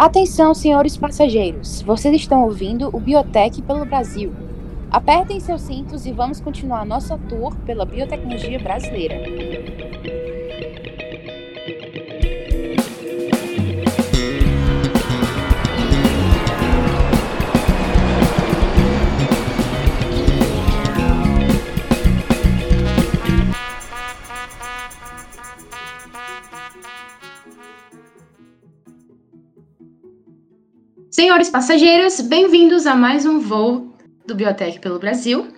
Atenção, senhores passageiros. Vocês estão ouvindo o Biotech pelo Brasil. Apertem seus cintos e vamos continuar nossa tour pela biotecnologia brasileira. Senhores passageiros, bem-vindos a mais um voo do Biotech pelo Brasil.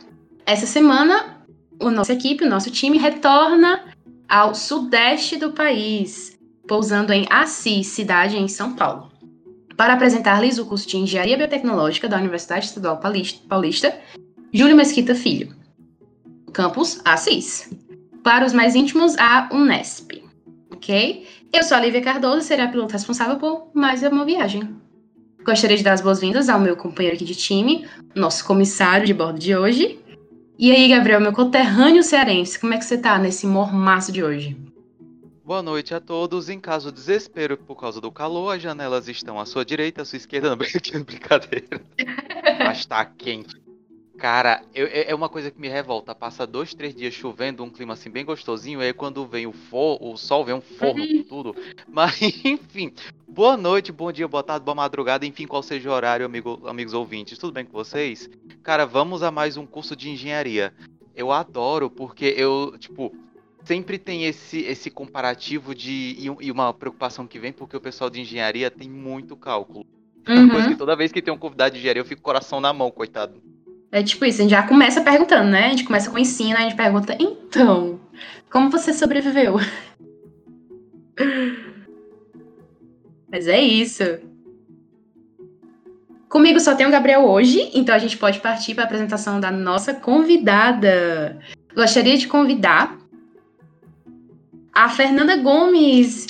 Essa semana, a nossa equipe, o nosso time, retorna ao sudeste do país, pousando em Assis, cidade em São Paulo, para apresentar-lhes o curso de Engenharia Biotecnológica da Universidade Estadual Paulista, Júlio Mesquita Filho, campus Assis. Para os mais íntimos, a Unesp. Ok? Eu sou a Lívia Cardoso serei a piloto responsável por mais uma viagem. Gostaria de dar as boas-vindas ao meu companheiro aqui de time, nosso comissário de bordo de hoje. E aí, Gabriel, meu conterrâneo cearense, como é que você tá nesse mormaço de hoje? Boa noite a todos. Em caso de desespero por causa do calor, as janelas estão à sua direita, à sua esquerda. Não, brincadeira. Mas tá quente. Cara, eu, é, é uma coisa que me revolta. Passa dois, três dias chovendo, um clima assim bem gostosinho, e aí quando vem o, for, o sol, vem um forno com tudo. Mas, enfim, boa noite, bom dia, boa tarde, boa madrugada, enfim, qual seja o horário, amigo, amigos ouvintes. Tudo bem com vocês? Cara, vamos a mais um curso de engenharia. Eu adoro, porque eu, tipo, sempre tem esse, esse comparativo de e, uma preocupação que vem, porque o pessoal de engenharia tem muito cálculo. É uma coisa que toda vez que tem um convidado de engenharia, eu fico coração na mão, coitado. É tipo isso, a gente já começa perguntando, né? A gente começa com o ensino, a gente pergunta, então, como você sobreviveu? Mas é isso. Comigo só tem o Gabriel hoje, então a gente pode partir para a apresentação da nossa convidada. Gostaria de convidar a Fernanda Gomes.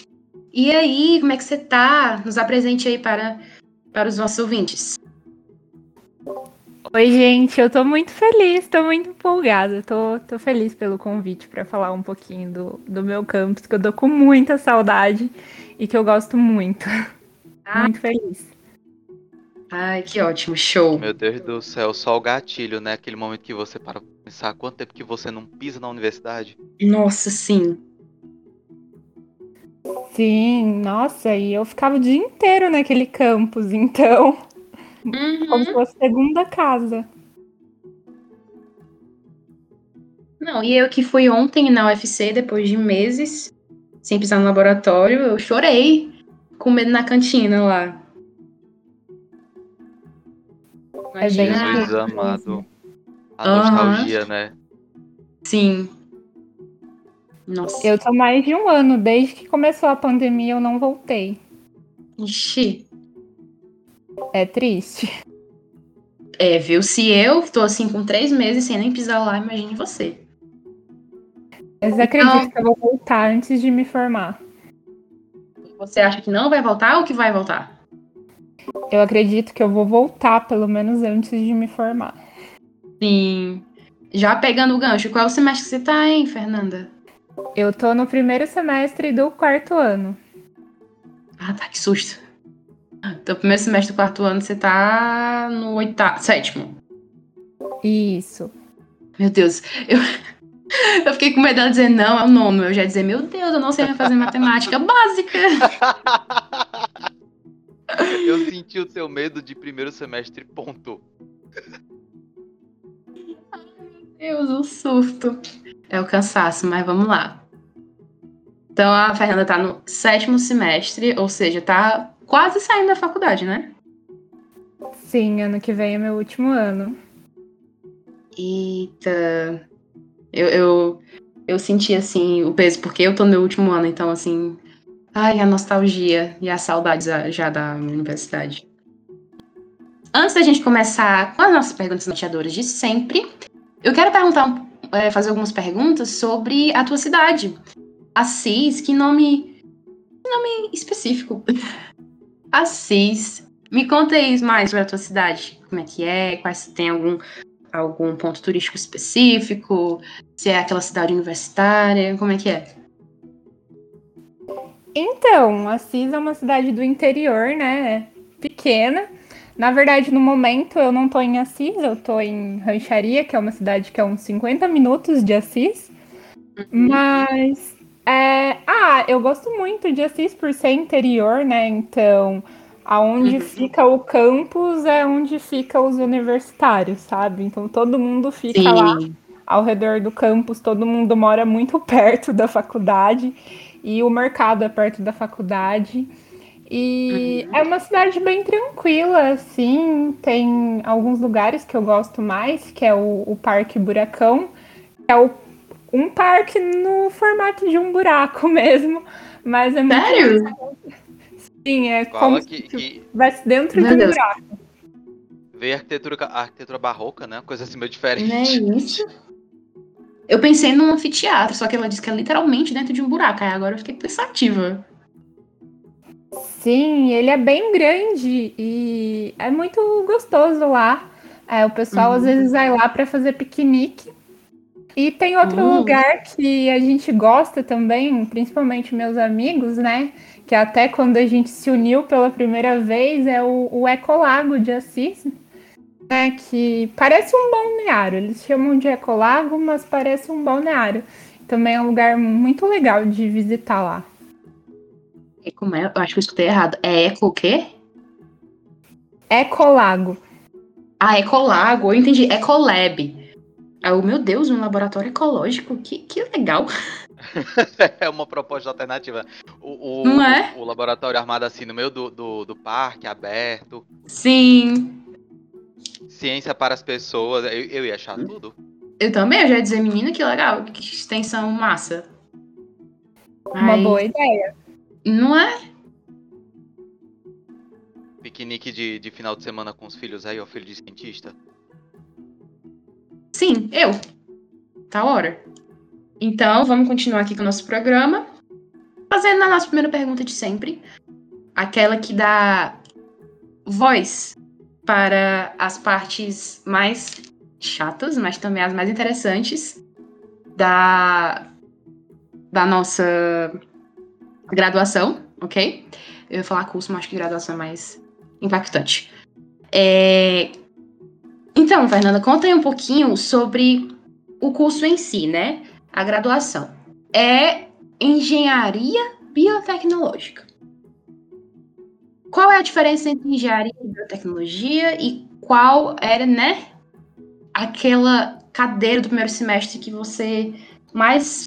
E aí, como é que você tá? Nos apresente aí para, para os nossos ouvintes. Oi, gente, eu tô muito feliz, tô muito empolgada, tô, tô feliz pelo convite para falar um pouquinho do, do meu campus, que eu dou com muita saudade e que eu gosto muito. Ah. Muito feliz. Ai, que ótimo, show. Meu Deus do céu, só o gatilho, né? Aquele momento que você para pensar quanto tempo que você não pisa na universidade. Nossa, sim. Sim, nossa, e eu ficava o dia inteiro naquele campus, então Uhum. Como se fosse segunda casa. Não, e eu que fui ontem na UFC, depois de meses, sem pisar no laboratório, eu chorei com medo na cantina lá. É bem Jesus amado. A uhum. nostalgia, né? Sim. Nossa. Eu tô mais de um ano, desde que começou a pandemia, eu não voltei. Ixi. É triste. É, viu? Se eu tô assim com três meses sem nem pisar lá, imagine você. Mas acredito então, que eu vou voltar antes de me formar. Você acha que não vai voltar ou que vai voltar? Eu acredito que eu vou voltar, pelo menos antes de me formar. Sim. Já pegando o gancho, qual é o semestre que você tá, hein, Fernanda? Eu tô no primeiro semestre do quarto ano. Ah, tá, que susto. Então, primeiro semestre do quarto ano, você tá no oitavo, sétimo. Isso. Meu Deus, eu, eu fiquei com medo dela dizer não, é o nono. Eu já ia dizer, meu Deus, eu não sei fazer matemática básica. Eu senti o seu medo de primeiro semestre, ponto. Ai, meu Deus, o surto. É o cansaço, mas vamos lá. Então a Fernanda tá no sétimo semestre, ou seja, tá quase saindo da faculdade, né? Sim, ano que vem é meu último ano. Eita. Eu, eu, eu senti, assim, o peso, porque eu tô no meu último ano, então, assim. Ai, a nostalgia e as saudades já da minha universidade. Antes da gente começar com as nossas perguntas norteadoras de sempre, eu quero perguntar, é, fazer algumas perguntas sobre a tua cidade. Assis, que nome. Que nome específico. Assis. Me conta aí mais sobre a tua cidade. Como é que é? Quais tem algum algum ponto turístico específico? Se é aquela cidade universitária? Como é que é? Então, Assis é uma cidade do interior, né? Pequena. Na verdade, no momento eu não tô em Assis, eu tô em Rancharia, que é uma cidade que é uns 50 minutos de Assis. Uhum. Mas é... ah, eu gosto muito de Assis por ser interior, né? Então, aonde uhum. fica o campus é onde fica os universitários, sabe? Então todo mundo fica Sim. lá ao redor do campus, todo mundo mora muito perto da faculdade e o mercado é perto da faculdade. E uhum. é uma cidade bem tranquila, assim. Tem alguns lugares que eu gosto mais, que é o, o Parque Buracão, que é o, um parque no formato de um buraco mesmo. Mas é muito. Sério? Sim, é Fala como que, se que... vai dentro Meu de um Deus. buraco. Veio a arquitetura, arquitetura barroca, né? Coisa assim meio diferente. Não é isso? Eu pensei num anfiteatro, só que ela disse que é literalmente dentro de um buraco. Aí agora eu fiquei pensativa. Sim, ele é bem grande e é muito gostoso lá. É, o pessoal uhum. às vezes vai lá para fazer piquenique. E tem outro uhum. lugar que a gente gosta também, principalmente meus amigos, né? Que até quando a gente se uniu pela primeira vez é o, o Ecolago de Assis, né, que parece um balneário. Eles chamam de Ecolago, mas parece um balneário. Também é um lugar muito legal de visitar lá. É como é? Eu acho que eu escutei errado. É Eco o quê? Ecolago. Ah, Ecolago. Eu entendi. Ecolab. Ah, oh, meu Deus, um laboratório ecológico. Que, que legal. é uma proposta alternativa. O, o, Não é? o, o laboratório armado assim no meio do, do, do parque, aberto. Sim ciência para as pessoas. Eu, eu ia achar tudo. Eu também, eu já ia dizer, menina, que legal, que extensão massa. Uma boa ideia. Não é? Piquenique de, de final de semana com os filhos aí, o filho de cientista? Sim, eu. Tá hora. Então, vamos continuar aqui com o nosso programa. Fazendo a nossa primeira pergunta de sempre. Aquela que dá voz para as partes mais chatas, mas também as mais interessantes da, da nossa graduação, ok? Eu ia falar curso, mas acho que graduação é mais impactante. É... Então, Fernanda, conta aí um pouquinho sobre o curso em si, né? A graduação. É engenharia biotecnológica. Qual é a diferença entre engenharia e biotecnologia e qual era, né, aquela cadeira do primeiro semestre que você mais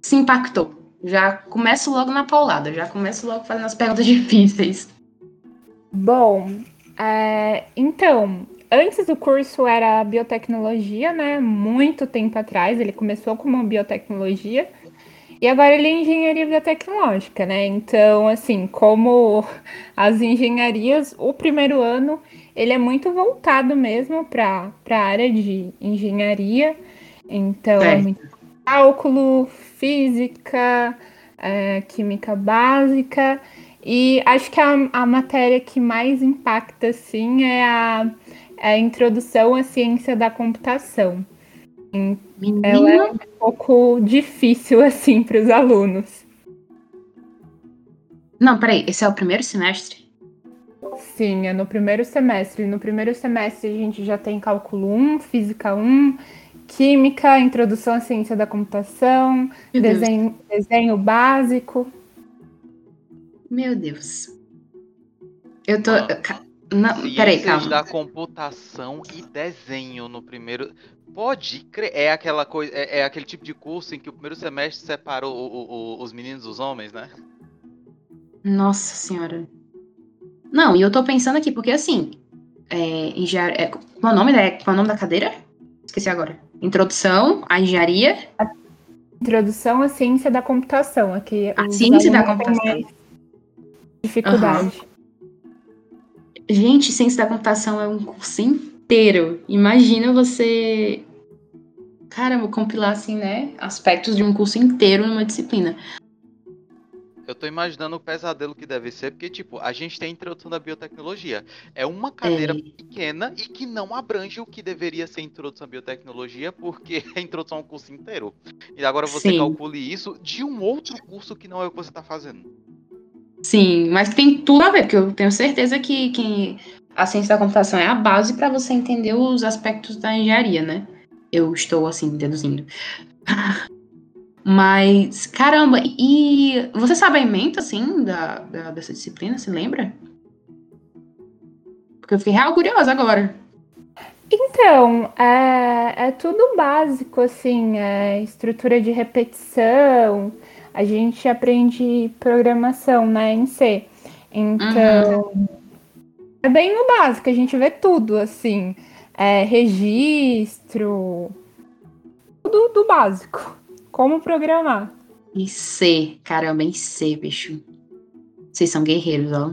se impactou? Já começo logo na paulada, já começo logo fazendo as perguntas difíceis. Bom, é, então, antes do curso era biotecnologia, né? Muito tempo atrás, ele começou como biotecnologia. E agora ele é engenharia biotecnológica, né? Então, assim, como as engenharias, o primeiro ano ele é muito voltado mesmo para a área de engenharia. Então, é, muito cálculo, física, é, química básica. E acho que a, a matéria que mais impacta, sim, é a, é a introdução à ciência da computação. Menina. Ela é um pouco difícil, assim, para os alunos. Não, peraí, esse é o primeiro semestre? Sim, é no primeiro semestre. No primeiro semestre a gente já tem cálculo 1, física 1, química, introdução à ciência da computação, desenho, desenho básico. Meu Deus. Eu tô. Não, peraí, calma. da computação e desenho no primeiro. Pode crer. É aquela coisa. É, é, aquele tipo de curso em que o primeiro semestre separou o, o, os meninos dos homens, né? Nossa senhora. Não, e eu tô pensando aqui, porque assim. É, engenharia, é, qual, é o nome da, qual é o nome da cadeira? Esqueci agora. Introdução à engenharia. A introdução à ciência da computação. Aqui a ciência da computação. Dificuldade. Uhum. Gente, ciência da computação é um curso inteiro. Imagina você. Caramba, compilar assim, né? Aspectos de um curso inteiro numa disciplina. Eu tô imaginando o pesadelo que deve ser, porque, tipo, a gente tem a introdução da biotecnologia. É uma cadeira é. pequena e que não abrange o que deveria ser introdução à biotecnologia, porque é a introdução ao curso inteiro. E agora você Sim. calcule isso de um outro curso que não é o que você tá fazendo. Sim, mas tem tudo a ver, porque eu tenho certeza que, que a ciência da computação é a base para você entender os aspectos da engenharia, né? Eu estou assim deduzindo. Mas, caramba, e você sabe a ementa, assim, da, da, dessa disciplina, se lembra? Porque eu fiquei real curiosa agora. Então, é, é tudo básico, assim, é estrutura de repetição, a gente aprende programação, né, em C. Então, uhum. é bem no básico, a gente vê tudo, assim, é, registro, tudo do básico, como programar. E C, caramba, em C, bicho. Vocês são guerreiros, ó.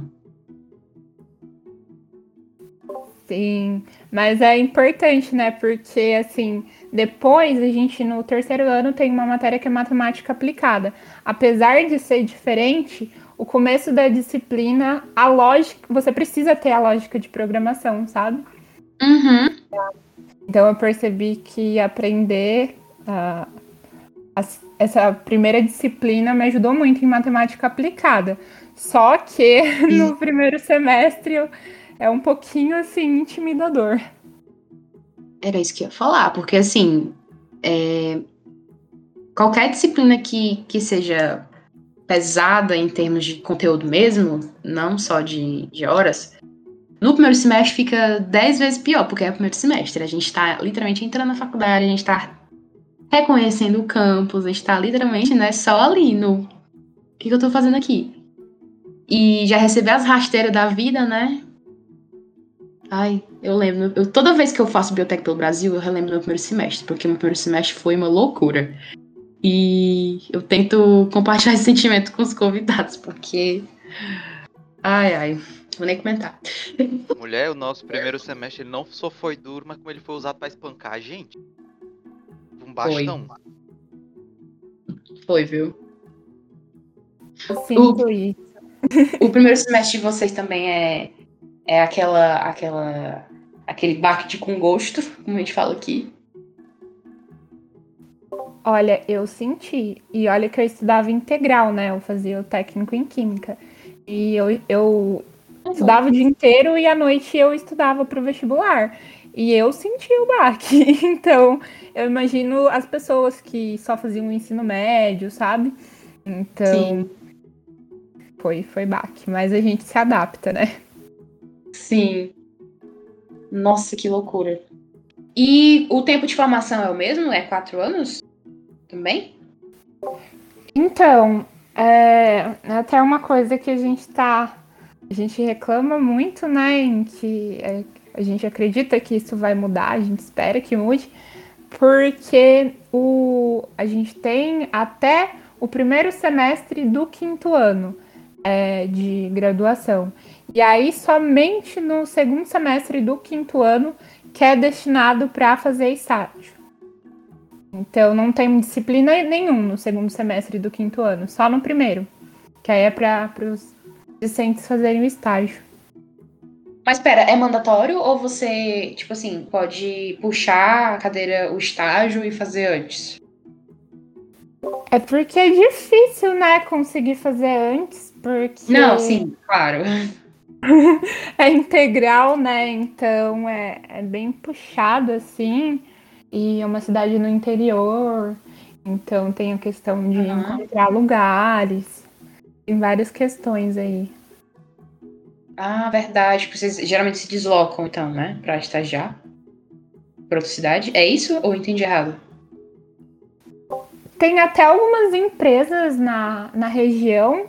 Sim, mas é importante, né? Porque, assim, depois a gente, no terceiro ano, tem uma matéria que é matemática aplicada. Apesar de ser diferente, o começo da disciplina, a lógica, você precisa ter a lógica de programação, sabe? Uhum. Então eu percebi que aprender uh, essa primeira disciplina me ajudou muito em matemática aplicada. Só que no primeiro semestre é um pouquinho assim intimidador. Era isso que eu ia falar, porque assim, é... qualquer disciplina que, que seja pesada em termos de conteúdo mesmo, não só de, de horas, no primeiro semestre fica dez vezes pior, porque é o primeiro semestre. A gente está literalmente entrando na faculdade, a gente está reconhecendo o campus, a gente está literalmente né, só ali no. O que, que eu estou fazendo aqui? E já receber as rasteiras da vida, né? Ai, eu lembro. Eu, toda vez que eu faço biotec pelo Brasil, eu relembro meu primeiro semestre, porque meu primeiro semestre foi uma loucura. E eu tento compartilhar esse sentimento com os convidados, porque. Ai, ai. Vou nem comentar. Mulher, o nosso primeiro semestre ele não só foi duro, mas como ele foi usado para espancar a gente. Um bastão. Foi, foi viu? Eu sinto o, isso. O primeiro semestre de vocês também é é aquela, aquela, aquele baque com gosto, como a gente fala aqui. Olha, eu senti. E olha que eu estudava integral, né? Eu fazia o técnico em química. E eu, eu uhum. estudava o dia inteiro e à noite eu estudava para o vestibular. E eu senti o baque. Então, eu imagino as pessoas que só faziam o ensino médio, sabe? Então, Sim. foi, foi baque. Mas a gente se adapta, né? Sim. Nossa, que loucura. E o tempo de formação é o mesmo? É quatro anos? Também? Então, é, é até uma coisa que a gente tá. A gente reclama muito, né? Em que é, a gente acredita que isso vai mudar, a gente espera que mude, porque o, a gente tem até o primeiro semestre do quinto ano é, de graduação. E aí, somente no segundo semestre do quinto ano que é destinado para fazer estágio. Então, não tem disciplina nenhum no segundo semestre do quinto ano, só no primeiro, que aí é para os discentes fazerem o estágio. Mas espera, é mandatório ou você, tipo assim, pode puxar a cadeira, o estágio e fazer antes? É porque é difícil, né, conseguir fazer antes, porque... Não, sim, claro. é integral, né? Então é, é bem puxado assim. E é uma cidade no interior. Então tem a questão de uhum. encontrar lugares. Tem várias questões aí. Ah, verdade. Vocês geralmente se deslocam, então, né? Pra estagiar. Pra outra cidade. É isso ou entendi errado? Tem até algumas empresas na, na região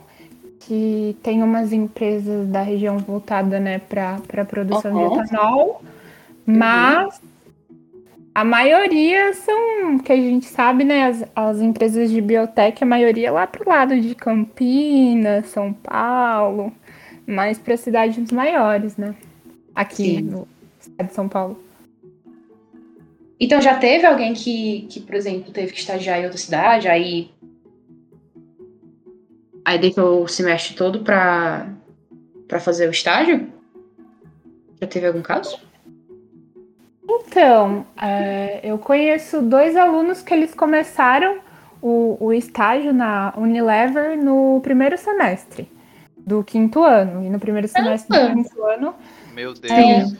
que tem umas empresas da região voltada né, para a produção uhum. de etanol, mas a maioria são, que a gente sabe, né, as, as empresas de biotech, a maioria é lá para o lado de Campinas, São Paulo, mais para cidades maiores, né? Aqui Sim. no estado de São Paulo. Então já teve alguém que, que, por exemplo, teve que estagiar em outra cidade, aí Aí deixou o semestre todo para para fazer o estágio? Já teve algum caso? Então, é, eu conheço dois alunos que eles começaram o, o estágio na Unilever no primeiro semestre. do quinto ano. E no primeiro semestre do quinto ano. Meu Deus.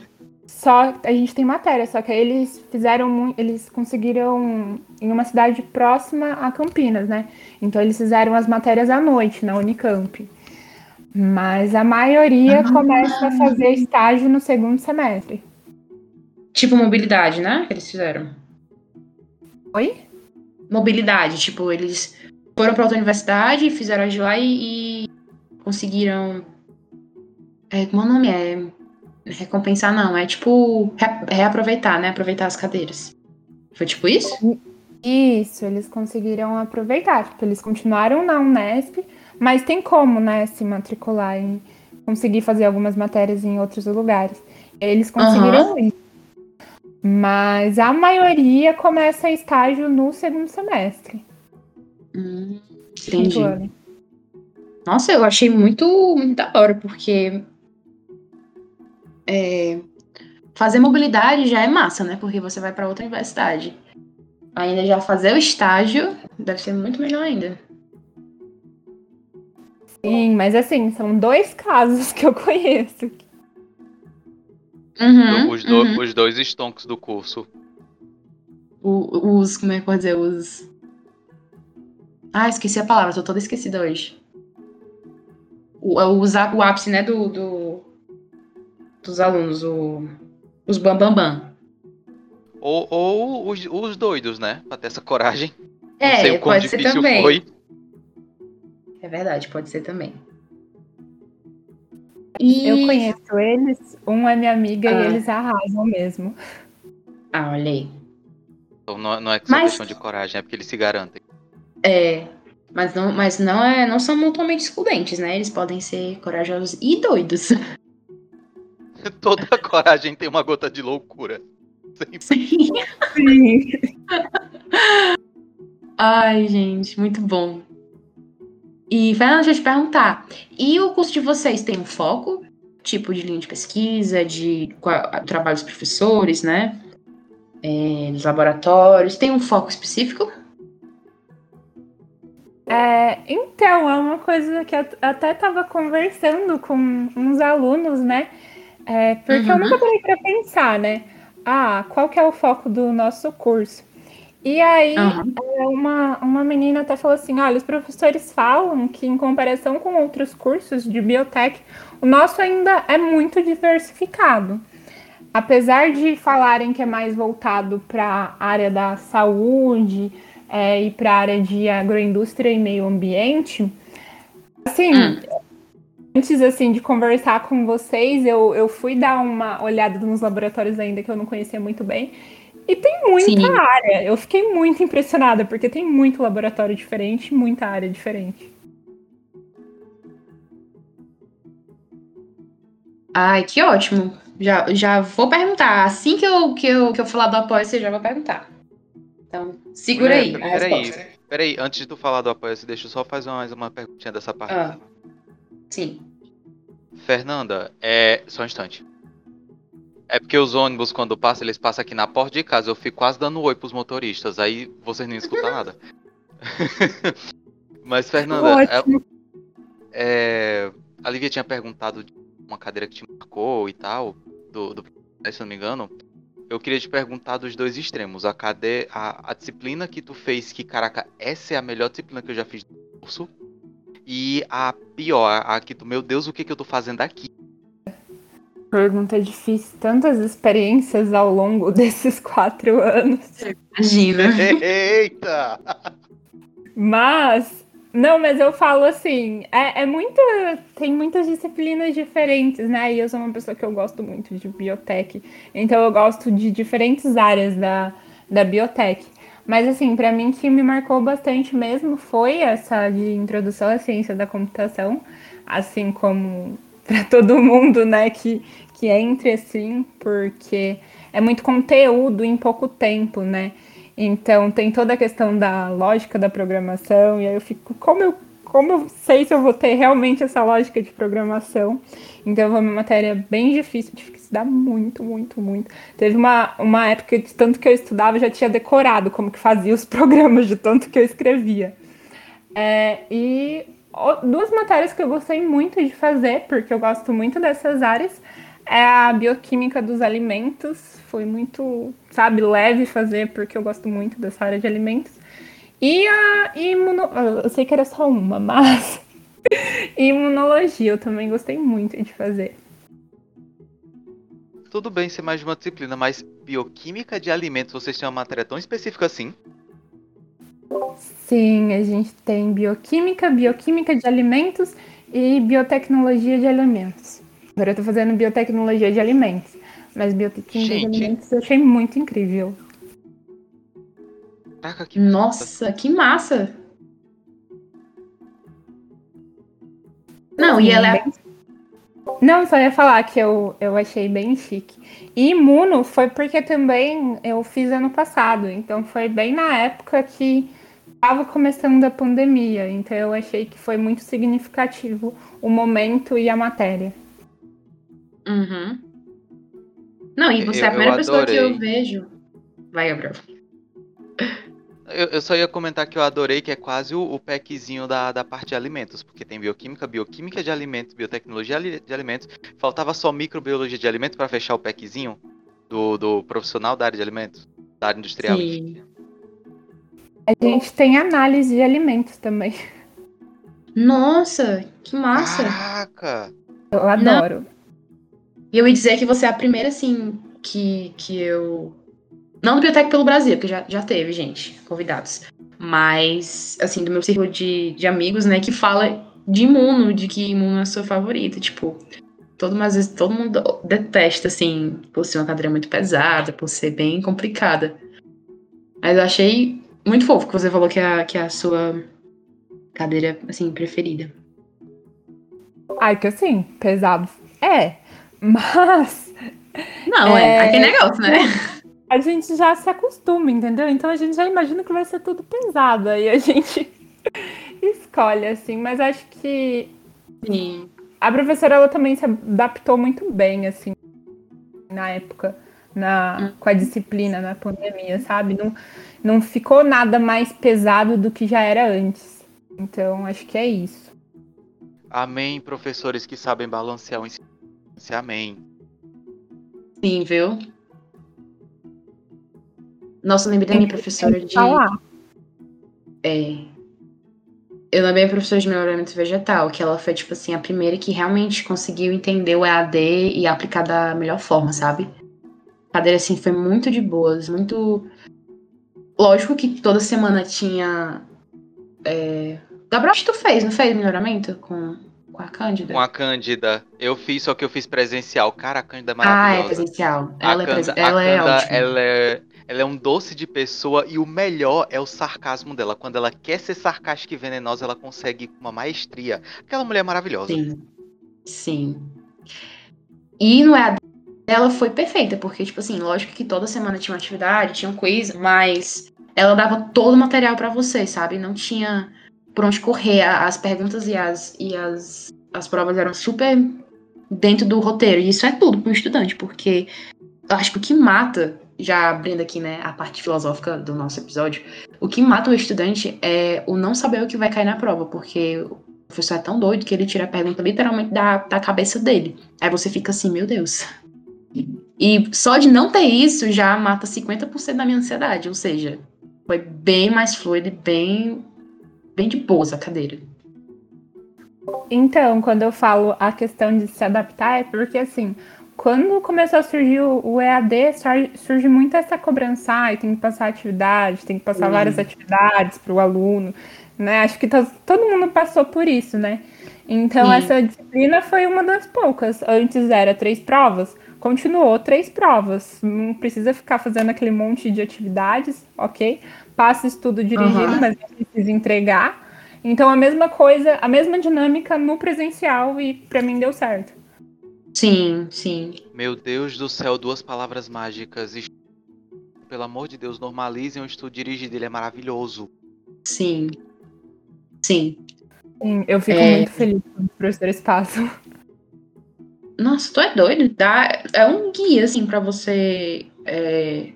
Só a gente tem matéria, só que eles fizeram, eles conseguiram em uma cidade próxima a Campinas, né? Então eles fizeram as matérias à noite na Unicamp. Mas a maioria ah. começa a fazer estágio no segundo semestre. Tipo mobilidade, né? Que eles fizeram. Oi? Mobilidade, tipo, eles foram para outra universidade, fizeram de lá e, e conseguiram. É, como é o nome é? Recompensar não, é tipo re, reaproveitar, né? Aproveitar as cadeiras. Foi tipo isso? Isso, eles conseguiram aproveitar. Tipo, eles continuaram na Unesp, mas tem como, né, se matricular e conseguir fazer algumas matérias em outros lugares. Eles conseguiram uhum. isso. Mas a maioria começa estágio no segundo semestre. Hum, entendi. Nossa, eu achei muito, muito da hora, porque é, fazer mobilidade já é massa, né? Porque você vai para outra universidade. Ainda já fazer o estágio deve ser muito melhor ainda. Sim, mas assim, são dois casos que eu conheço. Uhum, os, do, uhum. os, dois estonks do curso. O, os, como é que pode dizer? Os. Ah, esqueci a palavra, tô toda esquecida hoje. O, o, o ápice, né, do, do, dos alunos, o, os bambambam. Bam, bam. Ou, ou os, os doidos, né? Pra ter essa coragem. É, Não sei o quão difícil também. foi. É verdade, pode ser também. E... Eu conheço eles, um é minha amiga ah. e eles arrasam mesmo. Ah, olha aí. Então não, não é que só mas... questão de coragem, é porque eles se garantem. É, mas não, mas não, é, não são mutuamente excludentes, né? Eles podem ser corajosos e doidos. Toda coragem tem uma gota de loucura. Sempre. Sim. Sim. Ai, gente, muito bom. E, Fernanda, deixa eu te perguntar. E o curso de vocês tem um foco? Tipo de linha de pesquisa, de trabalho dos professores, né? É, dos laboratórios. Tem um foco específico? É, então, é uma coisa que eu até estava conversando com uns alunos, né? É, porque uhum. eu nunca parei para pensar, né? Ah, qual que é o foco do nosso curso? E aí, uhum. uma, uma menina até falou assim: olha, os professores falam que, em comparação com outros cursos de biotech, o nosso ainda é muito diversificado. Apesar de falarem que é mais voltado para a área da saúde é, e para a área de agroindústria e meio ambiente, assim, hum. Antes assim de conversar com vocês, eu, eu fui dar uma olhada nos laboratórios ainda que eu não conhecia muito bem. E tem muita Sim. área. Eu fiquei muito impressionada, porque tem muito laboratório diferente, muita área diferente. Ai, que ótimo. Já, já vou perguntar. Assim que eu, que, eu, que eu falar do apoio, você já vai perguntar. Então, segura é, aí. Peraí, peraí. Antes de tu falar do apoio, deixa eu só fazer mais uma perguntinha dessa parte. Ah, sim. Fernanda, é. Só um instante. É porque os ônibus, quando passam, eles passam aqui na porta de casa. Eu fico quase dando oi pros motoristas. Aí vocês não escutam nada. Mas, Fernanda, é, é, a Lívia tinha perguntado de uma cadeira que te marcou e tal, do, do se não me engano. Eu queria te perguntar dos dois extremos. A, cade... a, a disciplina que tu fez, que, caraca, essa é a melhor disciplina que eu já fiz no curso. E a pior, a que tu, meu Deus, o que, que eu tô fazendo aqui? Pergunta difícil. Tantas experiências ao longo desses quatro anos. Imagina. Eita! Mas, não, mas eu falo assim, é, é muito. Tem muitas disciplinas diferentes, né? E eu sou uma pessoa que eu gosto muito de biotech. Então eu gosto de diferentes áreas da, da biotech. Mas assim, para mim que me marcou bastante mesmo foi essa de introdução à ciência da computação, assim como para todo mundo, né, que, que entre assim, porque é muito conteúdo em pouco tempo, né? Então tem toda a questão da lógica da programação, e aí eu fico, como eu, como eu sei se eu vou ter realmente essa lógica de programação? Então foi uma matéria bem difícil, que estudar muito, muito, muito. Teve uma, uma época de tanto que eu estudava, eu já tinha decorado como que fazia os programas de tanto que eu escrevia. É, e duas matérias que eu gostei muito de fazer, porque eu gosto muito dessas áreas, é a bioquímica dos alimentos. Foi muito, sabe, leve fazer, porque eu gosto muito dessa área de alimentos. E a imuno... Eu sei que era só uma, mas. imunologia eu também gostei muito de fazer. Tudo bem ser mais de uma disciplina, mas bioquímica de alimentos, vocês têm uma matéria tão específica assim? Sim, a gente tem bioquímica, bioquímica de alimentos e biotecnologia de alimentos. Agora eu tô fazendo biotecnologia de alimentos, mas bioquímica gente. de alimentos eu achei muito incrível. Caraca, que Nossa, massa. que massa! Não, Sim, e ela é. Não, só ia falar que eu, eu achei bem chique. E imuno foi porque também eu fiz ano passado, então foi bem na época que estava começando a pandemia, então eu achei que foi muito significativo o momento e a matéria. Uhum. Não, e você eu, é a primeira pessoa que eu vejo. Vai, Gabriel. Eu, eu, só ia comentar que eu adorei que é quase o, o packzinho da, da parte de alimentos, porque tem bioquímica, bioquímica de alimentos, biotecnologia de alimentos. Faltava só microbiologia de alimentos para fechar o packzinho do, do profissional da área de alimentos, da área industrial. Sim. A gente tem análise de alimentos também. Nossa, que massa! Caraca! Eu adoro. E eu ia dizer que você é a primeira, assim, que, que eu não do Biotech pelo Brasil, que já, já teve, gente, convidados. Mas, assim, do meu círculo de, de amigos, né, que fala de imuno, de que imuno é a sua favorita. Tipo, todo, mas, vezes, todo mundo detesta, assim, por ser uma cadeira muito pesada, por ser bem complicada. Mas eu achei muito fofo que você falou que é, que é a sua cadeira, assim, preferida. Ai, que assim, pesado. É, mas. Não, é, é aquele negócio, né? A gente já se acostuma, entendeu? Então a gente já imagina que vai ser tudo pesado. Aí a gente escolhe, assim. Mas acho que Sim. a professora ela também se adaptou muito bem, assim, na época, na, hum. com a disciplina na pandemia, sabe? Não, não ficou nada mais pesado do que já era antes. Então acho que é isso. Amém, professores que sabem balancear o ensino. Amém. Sim, viu? Nossa, eu lembrei da minha professora de. É. Eu lembrei da professora de melhoramento vegetal, que ela foi, tipo assim, a primeira que realmente conseguiu entender o EAD e aplicar da melhor forma, sabe? A cadeira, assim, foi muito de boas, muito. Lógico que toda semana tinha. É... Gabriel, acho que tu fez, não fez melhoramento com, com a Cândida? Com a Cândida. Eu fiz, só que eu fiz presencial. Cara, a Cândida é maravilhosa. Ah, é presencial. Ela, a é, Cândida, ela é ótima. Ela é ela é um doce de pessoa e o melhor é o sarcasmo dela. Quando ela quer ser sarcástica e venenosa, ela consegue com uma maestria. Aquela mulher maravilhosa. Sim. Sim. E no EAD ela foi perfeita, porque, tipo assim, lógico que toda semana tinha uma atividade, tinha um quiz, mas ela dava todo o material para você, sabe? Não tinha por onde correr. As perguntas e as, e as, as provas eram super dentro do roteiro. E isso é tudo um estudante, porque eu acho que o que mata já abrindo aqui, né, a parte filosófica do nosso episódio, o que mata o estudante é o não saber o que vai cair na prova, porque o professor é tão doido que ele tira a pergunta literalmente da, da cabeça dele. Aí você fica assim, meu Deus. E só de não ter isso já mata 50% da minha ansiedade, ou seja, foi bem mais fluido e bem, bem de boa a cadeira. Então, quando eu falo a questão de se adaptar, é porque assim, quando começou a surgir o EAD, surge muito essa cobrança, ah, tem que passar atividade, tem que passar uhum. várias atividades para o aluno, né? Acho que todo mundo passou por isso, né? Então, essa disciplina foi uma das poucas. Antes era três provas, continuou três provas. Não precisa ficar fazendo aquele monte de atividades, ok? Passa estudo dirigido, uhum. mas não precisa entregar. Então, a mesma coisa, a mesma dinâmica no presencial e para mim deu certo. Sim, sim. Meu Deus do céu, duas palavras mágicas. Pelo amor de Deus, normalizem o estudo dirigido, ele é maravilhoso. Sim. Sim. Sim eu fico é... muito feliz quando os professores passam. Nossa, tu é doido? Dá, é um guia, assim, para você é,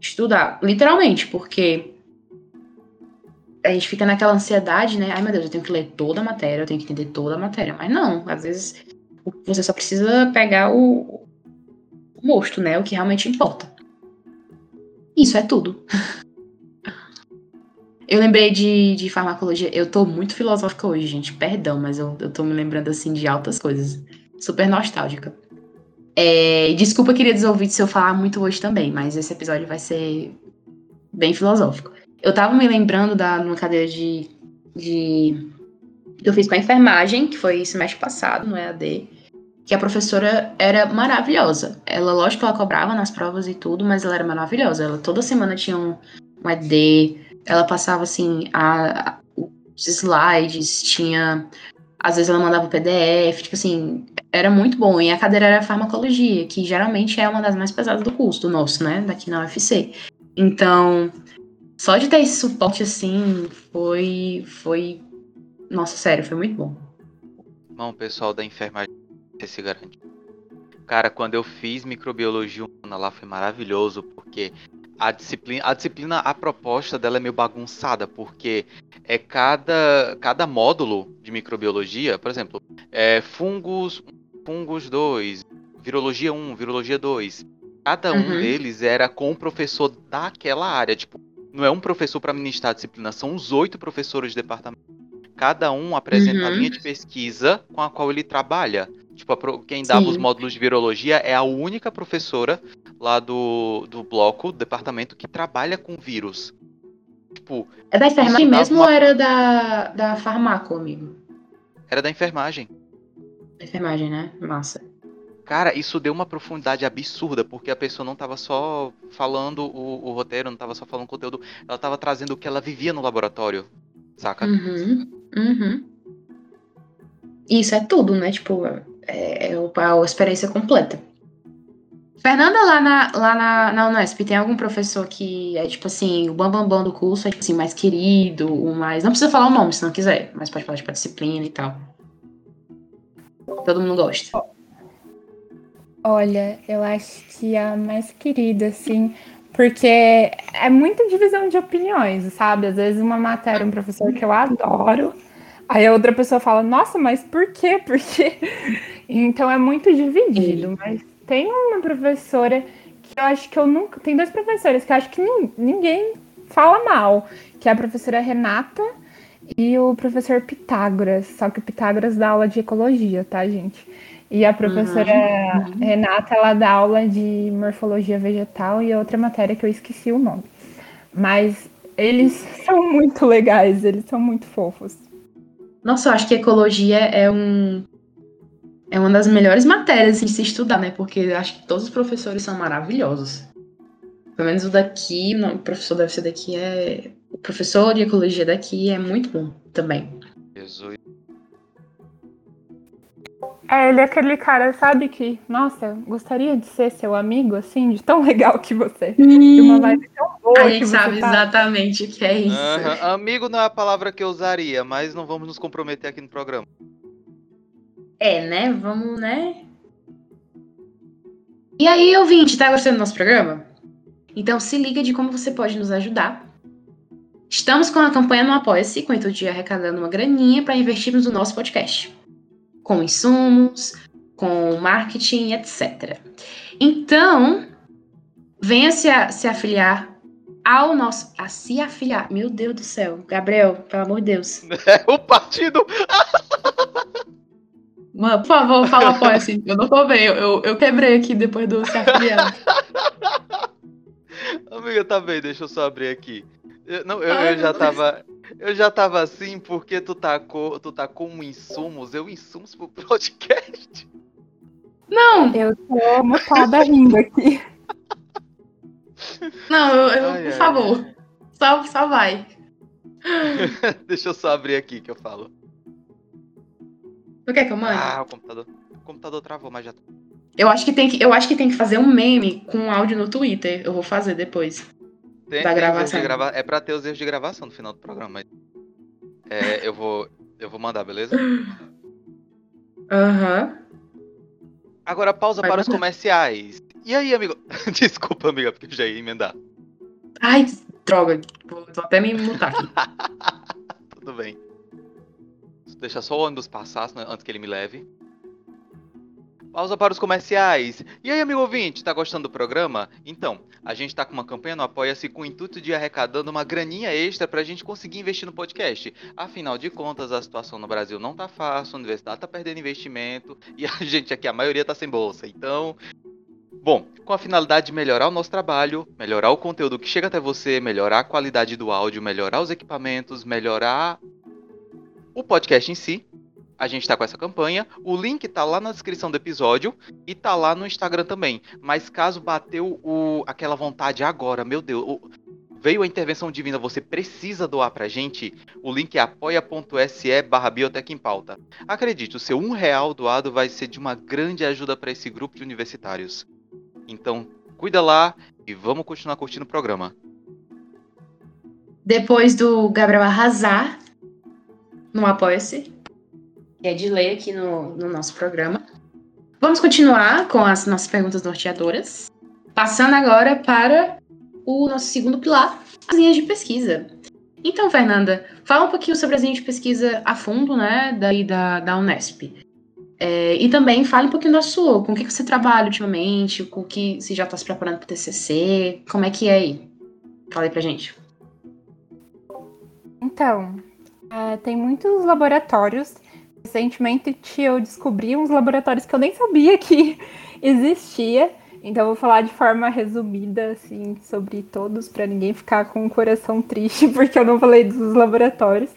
estudar. Literalmente, porque a gente fica naquela ansiedade, né? Ai meu Deus, eu tenho que ler toda a matéria, eu tenho que entender toda a matéria. Mas não, às vezes você só precisa pegar o, o mosto, né? O que realmente importa. Isso é tudo. Eu lembrei de, de farmacologia. Eu tô muito filosófica hoje, gente. Perdão, mas eu, eu tô me lembrando assim de altas coisas. Super nostálgica. É, desculpa, queridos ouvintes, se eu falar muito hoje também, mas esse episódio vai ser bem filosófico. Eu tava me lembrando da numa cadeira de, de eu fiz com a enfermagem, que foi semestre passado no EAD, que a professora era maravilhosa. Ela, lógico ela cobrava nas provas e tudo, mas ela era maravilhosa. Ela toda semana tinha um, um ED, ela passava assim a, a, os slides, tinha às vezes ela mandava o PDF, tipo assim, era muito bom. E a cadeira era farmacologia, que geralmente é uma das mais pesadas do curso, do nosso, né? Daqui na UFC. Então, só de ter esse suporte assim, foi. Foi. Nossa, sério, foi muito bom. Bom, o pessoal da enfermagem se garante. Cara, quando eu fiz microbiologia humana lá foi maravilhoso, porque a disciplina, a disciplina, a proposta dela é meio bagunçada, porque é cada, cada módulo de microbiologia, por exemplo, é fungos, fungos 2, virologia 1, virologia 2. Cada um uhum. deles era com um professor daquela área, tipo, não é um professor para ministrar a disciplina, são os oito professores de departamento. Cada um apresenta uhum. a linha de pesquisa com a qual ele trabalha. Tipo, quem dava Sim. os módulos de virologia é a única professora lá do, do bloco, do departamento, que trabalha com vírus. Tipo, é da enfermagem mesmo uma... ou era da, da farmaco, amigo? Era da enfermagem. Da enfermagem, né? Massa. Cara, isso deu uma profundidade absurda, porque a pessoa não estava só falando o, o, roteiro, não estava só falando o conteúdo, ela estava trazendo o que ela vivia no laboratório, saca? Uhum, uhum. Isso é tudo, né? Tipo, é, é a experiência completa. Fernanda, lá na, lá na, na Unesp, tem algum professor que é, tipo assim, o bambambam bam, bam do curso, é, tipo assim, mais querido, o mais... Não precisa falar o nome, se não quiser, mas pode falar, tipo, a disciplina e tal. Todo mundo gosta. Olha, eu acho que a mais querida, assim, porque é muita divisão de opiniões, sabe? Às vezes uma matéria, um professor que eu adoro, aí a outra pessoa fala, nossa, mas por quê? Por quê? Então é muito dividido, mas tem uma professora que eu acho que eu nunca. Tem dois professores que eu acho que ninguém fala mal, que é a professora Renata e o professor Pitágoras. Só que o Pitágoras dá aula de ecologia, tá, gente? E a professora uhum. Renata, ela dá aula de morfologia vegetal e outra matéria que eu esqueci o nome. Mas eles são muito legais, eles são muito fofos. Nossa, eu acho que ecologia é um é uma das melhores matérias assim, de se estudar, né? Porque acho que todos os professores são maravilhosos. Pelo menos o daqui, não, o professor deve ser daqui é. O professor de ecologia daqui é muito bom também. Jesus. É, ele é aquele cara, sabe, que, nossa, gostaria de ser seu amigo, assim, de tão legal que você. Hum. De uma vibe tão boa. A gente sabe tá. exatamente o que é isso. Uhum. Amigo não é a palavra que eu usaria, mas não vamos nos comprometer aqui no programa. É, né? Vamos, né? E aí, ouvinte, tá gostando do nosso programa? Então se liga de como você pode nos ajudar. Estamos com a campanha no Apoia-se, com o intuito de arrecadando uma graninha para investirmos no nosso podcast. Com insumos, com marketing, etc. Então, venha se, a, se afiliar ao nosso. A se afiliar. Meu Deus do céu. Gabriel, pelo amor de Deus. É o partido. Mano, por favor, fala apoia assim. Eu não tô bem. Eu, eu quebrei aqui depois do se afiliar. Amiga, tá bem, deixa eu só abrir aqui. Eu, não, eu, Ai, eu já tava. Eu já tava assim porque tu tá com, tu tá com insumos, eu insumos pro podcast. Não! Eu tô mutada rindo aqui. Não, eu, eu ai, por ai, favor. Só, só vai. deixa eu só abrir aqui que eu falo. Tu quer que eu mande? Ah, o computador. O computador travou, mas já. Tá. Eu acho que tem que, eu acho que, tem que fazer um meme com áudio no Twitter. Eu vou fazer depois. Tem, da gravação. Grava... É pra ter os erros de gravação no final do programa. Mas... É, eu vou. Eu vou mandar, beleza? Aham. Uhum. Agora pausa Vai para os comerciais. E aí, amigo? Desculpa, amiga, porque eu já ia emendar. Ai, droga. Vou até me mutar aqui. Tudo bem. Deixa só o ônibus passar antes que ele me leve. Pausa para os comerciais. E aí, amigo ouvinte, tá gostando do programa? Então, a gente tá com uma campanha no Apoia-se com o intuito de arrecadando uma graninha extra pra gente conseguir investir no podcast. Afinal de contas, a situação no Brasil não tá fácil, a universidade tá perdendo investimento e a gente aqui, a maioria tá sem bolsa. Então, Bom, com a finalidade de melhorar o nosso trabalho, melhorar o conteúdo que chega até você, melhorar a qualidade do áudio, melhorar os equipamentos, melhorar o podcast em si, a gente tá com essa campanha. O link tá lá na descrição do episódio e tá lá no Instagram também. Mas caso bateu o, aquela vontade agora, meu Deus, o, veio a intervenção divina, você precisa doar pra gente, o link é apoia.se barra biotec em pauta. Acredite, o seu um real doado vai ser de uma grande ajuda para esse grupo de universitários. Então, cuida lá e vamos continuar curtindo o programa. Depois do Gabriel arrasar no Apoia-se, é de lei aqui no, no nosso programa. Vamos continuar com as nossas perguntas norteadoras. Passando agora para o nosso segundo pilar, as linhas de pesquisa. Então, Fernanda, fala um pouquinho sobre as linhas de pesquisa a fundo, né, daí da, da Unesp. É, e também fale um pouquinho da sua, com o que você trabalha ultimamente, com o que você já está se preparando para o TCC, como é que é aí? Fala aí pra gente. Então, é, tem muitos laboratórios Recentemente eu descobri uns laboratórios que eu nem sabia que existia. Então eu vou falar de forma resumida, assim, sobre todos, para ninguém ficar com o coração triste, porque eu não falei dos laboratórios.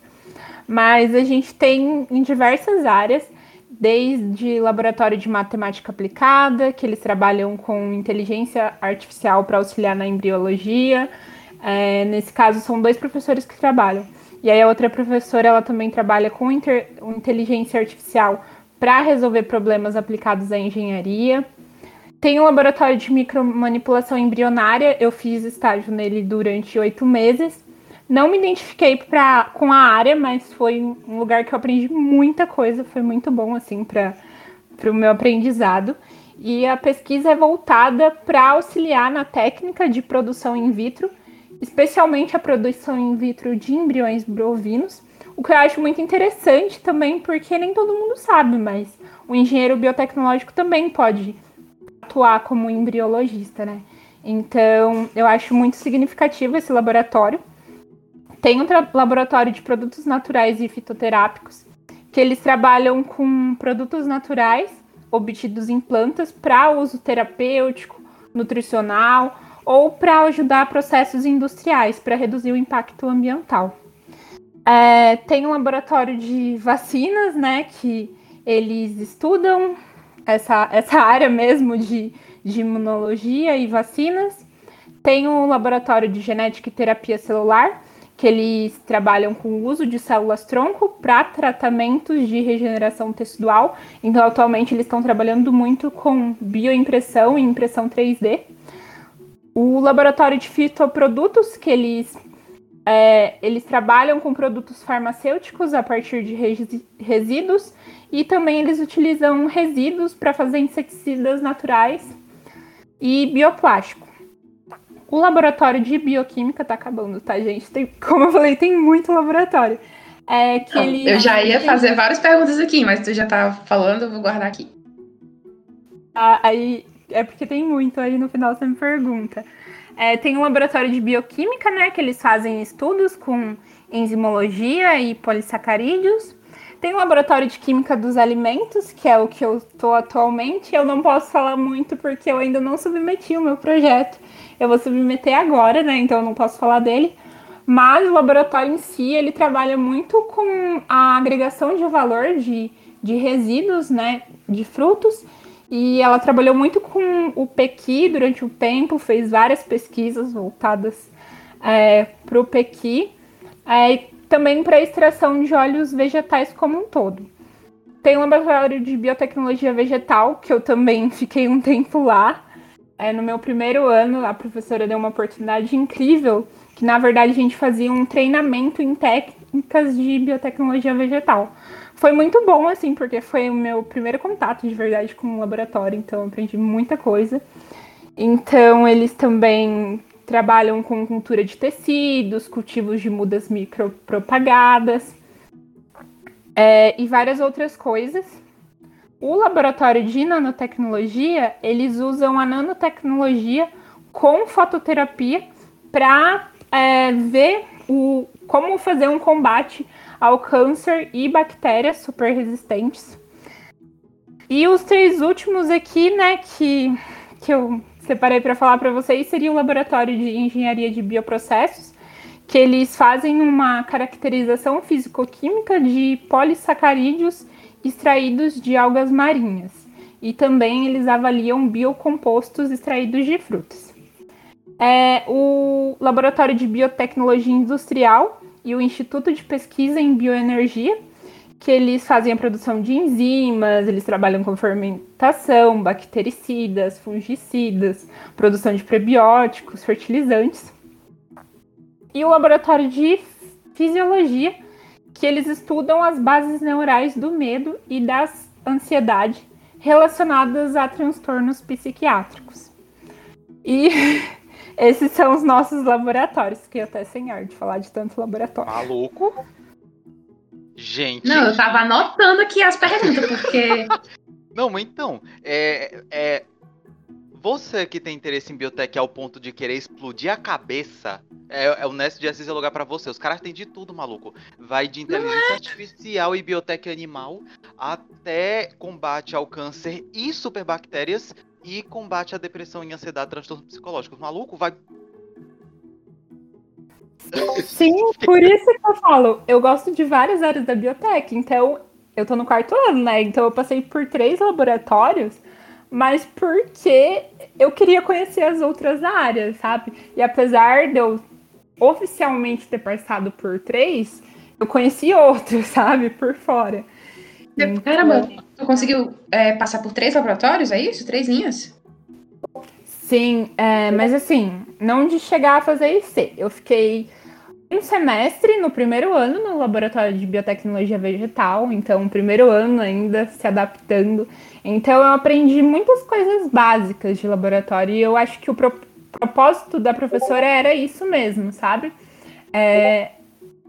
Mas a gente tem em diversas áreas, desde laboratório de matemática aplicada, que eles trabalham com inteligência artificial para auxiliar na embriologia. É, nesse caso, são dois professores que trabalham. E aí a outra professora, ela também trabalha com inter, inteligência artificial para resolver problemas aplicados à engenharia. Tem um laboratório de micromanipulação embrionária, eu fiz estágio nele durante oito meses. Não me identifiquei pra, com a área, mas foi um lugar que eu aprendi muita coisa, foi muito bom assim para o meu aprendizado. E a pesquisa é voltada para auxiliar na técnica de produção in vitro especialmente a produção in vitro de embriões bovinos, o que eu acho muito interessante também, porque nem todo mundo sabe, mas o engenheiro biotecnológico também pode atuar como embriologista, né? Então, eu acho muito significativo esse laboratório. Tem um laboratório de produtos naturais e fitoterápicos, que eles trabalham com produtos naturais obtidos em plantas para uso terapêutico, nutricional ou para ajudar processos industriais para reduzir o impacto ambiental. É, tem um laboratório de vacinas, né, que eles estudam essa, essa área mesmo de, de imunologia e vacinas. Tem um laboratório de genética e terapia celular, que eles trabalham com o uso de células-tronco para tratamentos de regeneração tecidual. Então, atualmente, eles estão trabalhando muito com bioimpressão e impressão 3D o laboratório de fitoprodutos, que eles, é, eles trabalham com produtos farmacêuticos a partir de resíduos e também eles utilizam resíduos para fazer inseticidas naturais e bioplástico. O laboratório de bioquímica está acabando, tá, gente? Tem, como eu falei, tem muito laboratório. É que Não, ele, eu já ia fazer várias perguntas aqui, mas tu já tá falando, eu vou guardar aqui. Ah, aí é porque tem muito, aí no final você me pergunta. É, tem um laboratório de bioquímica, né, que eles fazem estudos com enzimologia e polissacarídeos. Tem um laboratório de química dos alimentos, que é o que eu estou atualmente. Eu não posso falar muito porque eu ainda não submeti o meu projeto. Eu vou submeter agora, né, então eu não posso falar dele. Mas o laboratório em si, ele trabalha muito com a agregação de valor de, de resíduos, né, de frutos e ela trabalhou muito com o Pequi durante o tempo, fez várias pesquisas voltadas é, para o Pequi, é, também para a extração de óleos vegetais como um todo. Tem um laboratório de biotecnologia vegetal, que eu também fiquei um tempo lá. É, no meu primeiro ano, a professora deu uma oportunidade incrível, que na verdade a gente fazia um treinamento em técnicas de biotecnologia vegetal foi muito bom, assim, porque foi o meu primeiro contato de verdade com o laboratório, então aprendi muita coisa. Então, eles também trabalham com cultura de tecidos, cultivos de mudas micropropagadas é, e várias outras coisas. O laboratório de nanotecnologia, eles usam a nanotecnologia com fototerapia para é, ver o, como fazer um combate ao câncer e bactérias super resistentes. E os três últimos aqui, né, que, que eu separei para falar para vocês, seria o laboratório de engenharia de bioprocessos, que eles fazem uma caracterização físico-química de polissacarídeos extraídos de algas marinhas. E também eles avaliam biocompostos extraídos de frutas. É, o Laboratório de Biotecnologia Industrial e o Instituto de Pesquisa em Bioenergia, que eles fazem a produção de enzimas, eles trabalham com fermentação, bactericidas, fungicidas, produção de prebióticos, fertilizantes. E o laboratório de fisiologia, que eles estudam as bases neurais do medo e da ansiedade relacionadas a transtornos psiquiátricos. E esses são os nossos laboratórios, que eu até sem ar de falar de tanto laboratório. Maluco? Gente. Não, eu tava anotando aqui as perguntas, porque. Não, então, é, é, você que tem interesse em biotech ao ponto de querer explodir a cabeça, é, é o Nest de Assis é lugar para você. Os caras têm de tudo, maluco. Vai de inteligência é. artificial e biotech animal até combate ao câncer e superbactérias e combate à depressão e ansiedade, transtornos psicológicos. Maluco, vai Sim, por isso que eu falo, eu gosto de várias áreas da biotech, então eu tô no quarto ano, né? Então eu passei por três laboratórios, mas porque eu queria conhecer as outras áreas, sabe? E apesar de eu oficialmente ter passado por três, eu conheci outros, sabe? Por fora. Então... Tu conseguiu é, passar por três laboratórios, é isso? Três linhas? Sim, é, mas assim, não de chegar a fazer IC. Eu fiquei um semestre no primeiro ano no laboratório de biotecnologia vegetal, então primeiro ano ainda se adaptando. Então eu aprendi muitas coisas básicas de laboratório e eu acho que o pro propósito da professora era isso mesmo, sabe? É,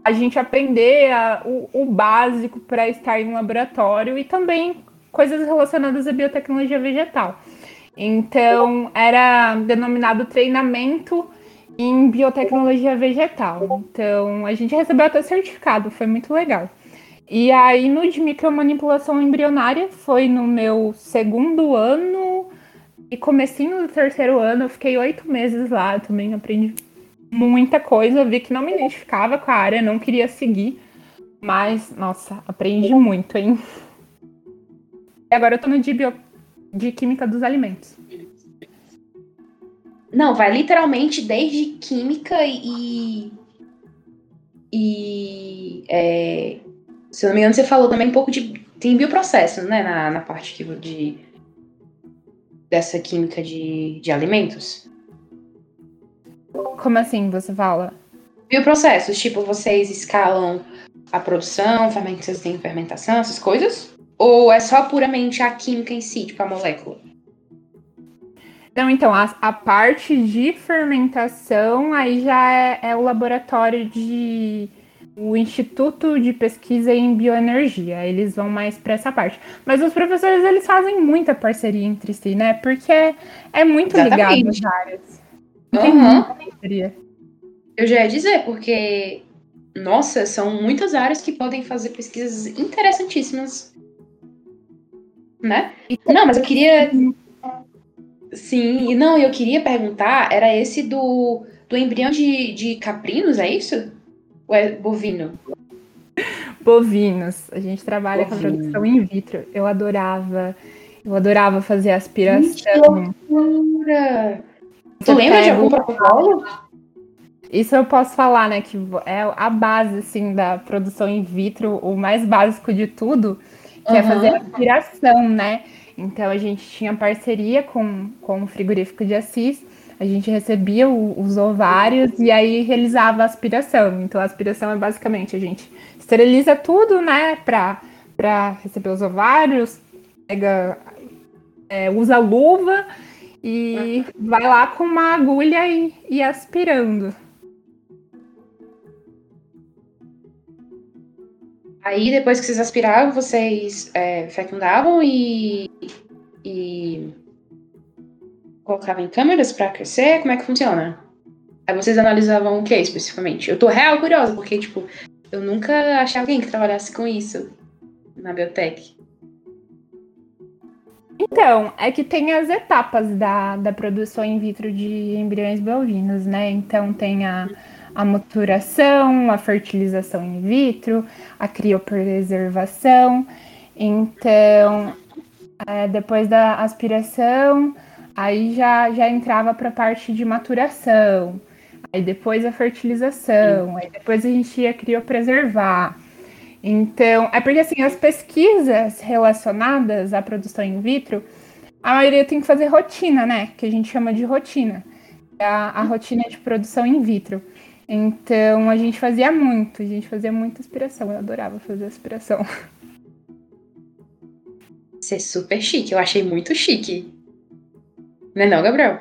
a gente aprender a, o, o básico para estar em um laboratório e também coisas relacionadas à biotecnologia vegetal. Então, era denominado treinamento em biotecnologia vegetal. Então, a gente recebeu até certificado, foi muito legal. E aí, no de micromanipulação embrionária, foi no meu segundo ano e comecinho do terceiro ano, eu fiquei oito meses lá, também aprendi muita coisa, vi que não me identificava com a área, não queria seguir, mas, nossa, aprendi muito, hein? E agora eu tô no de bio de química dos alimentos. Não, vai literalmente desde química e. E. É, se não me engano, você falou também um pouco de. Tem bioprocesso, né? Na, na parte de. Dessa química de, de alimentos. Como assim você fala? Bioprocessos, tipo, vocês escalam a produção, fermentação, fermentação, essas coisas? Ou é só puramente a química em si, tipo a molécula? Não, então, a, a parte de fermentação aí já é, é, o laboratório de. o Instituto de Pesquisa em Bioenergia. Eles vão mais para essa parte. Mas os professores, eles fazem muita parceria entre si, né? Porque é, é muito Exatamente. ligado às áreas. Tem uhum. muita. Eu já ia dizer, porque. Nossa, são muitas áreas que podem fazer pesquisas interessantíssimas né? Não, mas eu queria. Sim, não, eu queria perguntar, era esse do, do embrião de, de caprinos, é isso? Ou é bovino? Bovinos. A gente trabalha Bovino. com a produção in vitro. Eu adorava. Eu adorava fazer aspiração. Que Tu lembra de algum protocolo? Isso eu posso falar, né? Que é a base, assim, da produção in vitro, o mais básico de tudo que uhum. é fazer aspiração, né? Então a gente tinha parceria com, com o frigorífico de Assis, a gente recebia o, os ovários e aí realizava a aspiração. Então a aspiração é basicamente a gente esteriliza tudo, né, para para receber os ovários, pega, é, usa luva e vai lá com uma agulha e, e aspirando. Aí, depois que vocês aspiravam, vocês é, fecundavam e, e colocavam em câmeras para crescer? Como é que funciona? Aí vocês analisavam o que especificamente? Eu tô real curiosa, porque, tipo, eu nunca achei alguém que trabalhasse com isso na biotech. Então, é que tem as etapas da, da produção in vitro de embriões bovinos, né? Então tem a, a maturação, a fertilização in vitro, a criopreservação. Então, é, depois da aspiração, aí já, já entrava para a parte de maturação. Aí depois a fertilização, aí depois a gente ia criopreservar. Então, é porque assim, as pesquisas relacionadas à produção in vitro, a maioria tem que fazer rotina, né? Que a gente chama de rotina. A, a rotina de produção in vitro. Então a gente fazia muito, a gente fazia muita aspiração. Eu adorava fazer aspiração. Isso é super chique, eu achei muito chique. Não é não, Gabriel?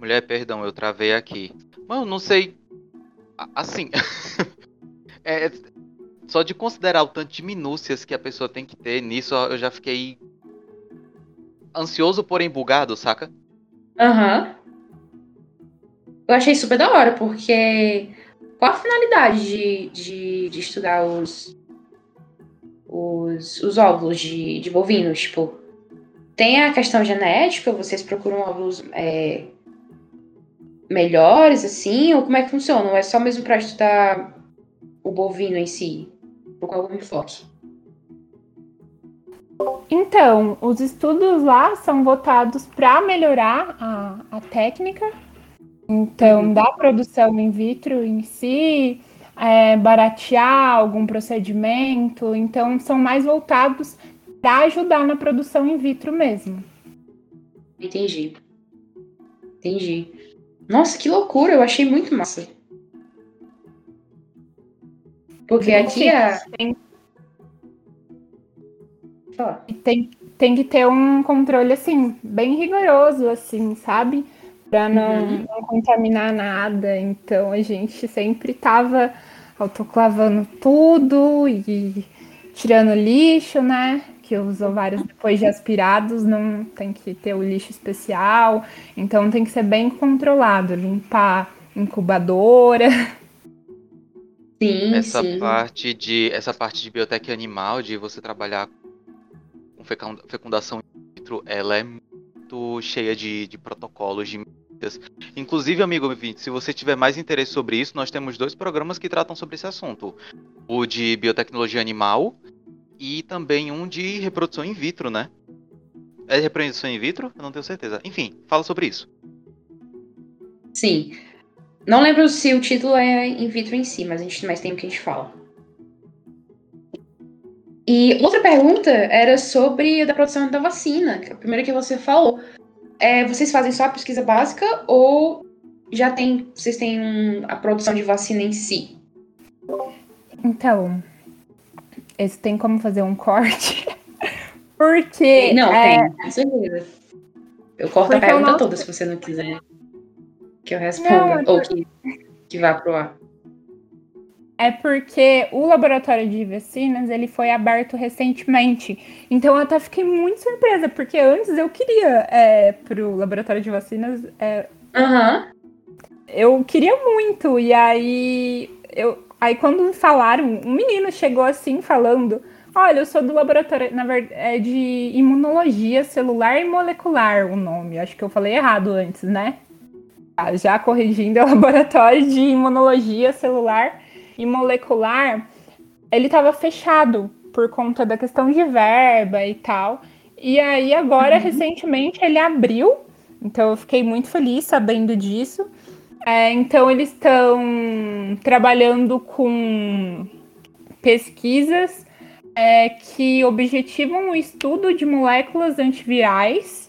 Mulher, perdão, eu travei aqui. Mano, não sei. Assim. é, só de considerar o tanto de minúcias que a pessoa tem que ter nisso, eu já fiquei ansioso, porém bugado, saca? Aham. Uhum. Eu achei super da hora, porque qual a finalidade de, de, de estudar os, os, os óvulos de, de bovinos? Tipo, tem a questão genética, vocês procuram óvulos é, melhores, assim, ou como é que funciona? Ou é só mesmo para estudar o bovino em si? Por qual enfoque? Então, os estudos lá são votados para melhorar a, a técnica então, uhum. da produção in vitro em si, é, baratear algum procedimento, então são mais voltados para ajudar na produção in vitro mesmo. Entendi. Entendi. Nossa, que loucura, eu achei muito massa. Porque a. Tem, tem, tem que ter um controle, assim, bem rigoroso, assim, sabe? para não, uhum. não, contaminar nada. Então a gente sempre estava autoclavando tudo e tirando lixo, né? Que os ovários, depois de aspirados, não tem que ter o lixo especial. Então tem que ser bem controlado, limpar incubadora. Sim, essa sim. parte de essa parte de biotec animal, de você trabalhar com fecundação in vitro, ela é muito cheia de, de protocolos, de Inclusive, amigo ouvinte, se você tiver mais interesse sobre isso, nós temos dois programas que tratam sobre esse assunto: o de biotecnologia animal e também um de reprodução in vitro, né? É reprodução in vitro? Eu não tenho certeza. Enfim, fala sobre isso. Sim. Não lembro se o título é in vitro em si, mas a gente mais tem o que a gente fala. E outra pergunta era sobre a da produção da vacina, a primeira que você falou. É, vocês fazem só a pesquisa básica ou já tem, vocês têm um, a produção de vacina em si? Então, esse tem como fazer um corte? Porque. Não, é... tem, com certeza. Eu corto Porque a pergunta nosso... toda se você não quiser que eu responda. Não, ou que, que vá pro ar é porque o laboratório de vacinas ele foi aberto recentemente. Então eu até fiquei muito surpresa, porque antes eu queria é, pro laboratório de vacinas. É, uhum. Eu queria muito. E aí eu. Aí quando falaram, um menino chegou assim falando. Olha, eu sou do laboratório, na verdade, é de imunologia celular e molecular o nome. Acho que eu falei errado antes, né? Já corrigindo, é o laboratório de imunologia celular e molecular, ele estava fechado por conta da questão de verba e tal. E aí agora, uhum. recentemente, ele abriu. Então eu fiquei muito feliz sabendo disso. É, então eles estão trabalhando com pesquisas é, que objetivam o estudo de moléculas antivirais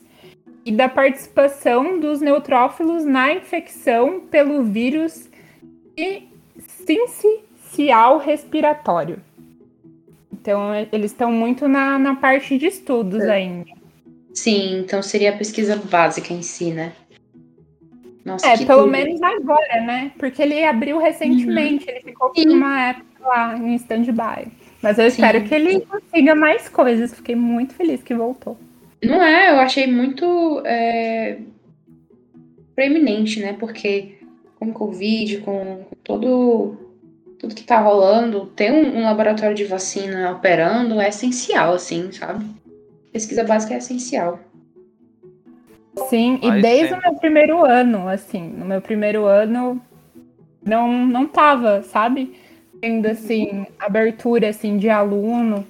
e da participação dos neutrófilos na infecção pelo vírus sincicial respiratório. Então, eles estão muito na, na parte de estudos é. ainda. Sim, então seria a pesquisa básica em si, né? Nossa, é, pelo tudo. menos agora, né? Porque ele abriu recentemente, uhum. ele ficou por uma época lá em stand-by. Mas eu Sim. espero que ele consiga mais coisas. Fiquei muito feliz que voltou. Não é, eu achei muito é, preeminente, né? Porque com o Covid, com todo tudo que tá rolando, ter um, um, laboratório de vacina operando é essencial, assim, sabe? Pesquisa básica é essencial. Sim, e desde o meu primeiro ano, assim, no meu primeiro ano não não tava, sabe? Tendo assim abertura assim de aluno.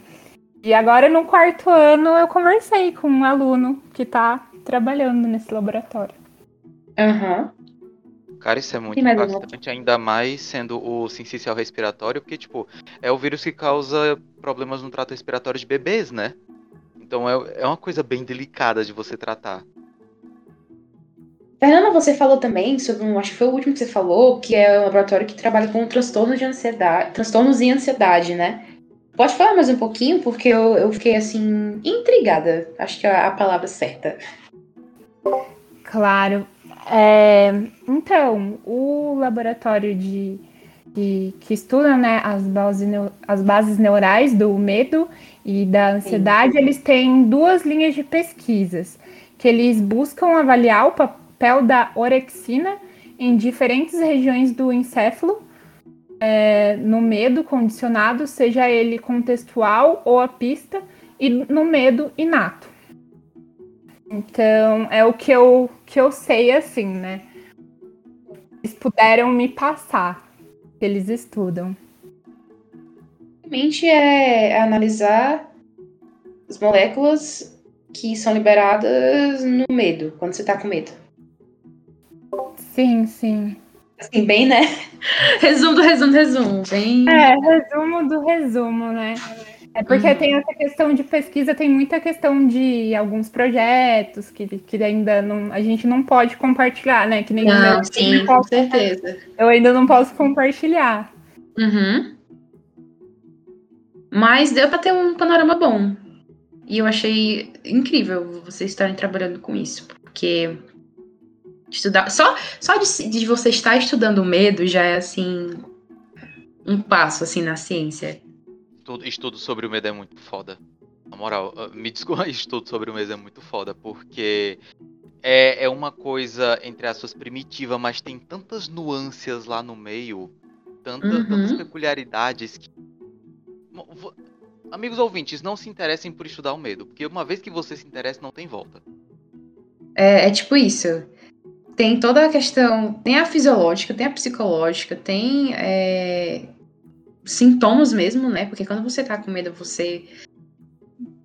E agora no quarto ano eu conversei com um aluno que tá trabalhando nesse laboratório. Aham. Uhum. Cara, isso é muito impactante, ainda mais sendo o sincicial respiratório, porque, tipo, é o vírus que causa problemas no trato respiratório de bebês, né? Então é, é uma coisa bem delicada de você tratar. Fernanda, você falou também sobre um, acho que foi o último que você falou, que é um laboratório que trabalha com transtornos de ansiedade, transtornos e ansiedade, né? Pode falar mais um pouquinho, porque eu, eu fiquei assim, intrigada. Acho que é a palavra certa. Claro. É, então, o laboratório de, de, que estuda né, as, bases, as bases neurais do medo e da ansiedade, Sim. eles têm duas linhas de pesquisas, que eles buscam avaliar o papel da orexina em diferentes regiões do encéfalo, é, no medo condicionado, seja ele contextual ou a pista, e no medo inato. Então, é o que eu, que eu sei, assim, né? Eles puderam me passar, que eles estudam. Basicamente é analisar as moléculas que são liberadas no medo, quando você tá com medo. Sim, sim. Assim, bem, né? Resumo do resumo do resumo. Bem... É, resumo do resumo, né? É porque uhum. tem essa questão de pesquisa, tem muita questão de alguns projetos que, que ainda não, a gente não pode compartilhar, né? Que nem não, sim, com certeza. Eu ainda não posso compartilhar. Uhum. Mas deu para ter um panorama bom. E eu achei incrível vocês estarem trabalhando com isso, porque estudar só só de, de você estar estudando o medo já é assim um passo assim na ciência estudo, estudo sobre o medo é muito foda. Na moral, ah, me desculpa, estudo sobre o medo é muito foda, porque é, é uma coisa, entre aspas, primitiva, mas tem tantas nuances lá no meio, tanta, uhum. tantas peculiaridades que. Amigos ouvintes, não se interessem por estudar o medo, porque uma vez que você se interessa, não tem volta. É, é tipo isso. Tem toda a questão. Tem a fisiológica, tem a psicológica, tem é, sintomas mesmo, né? Porque quando você tá com medo, você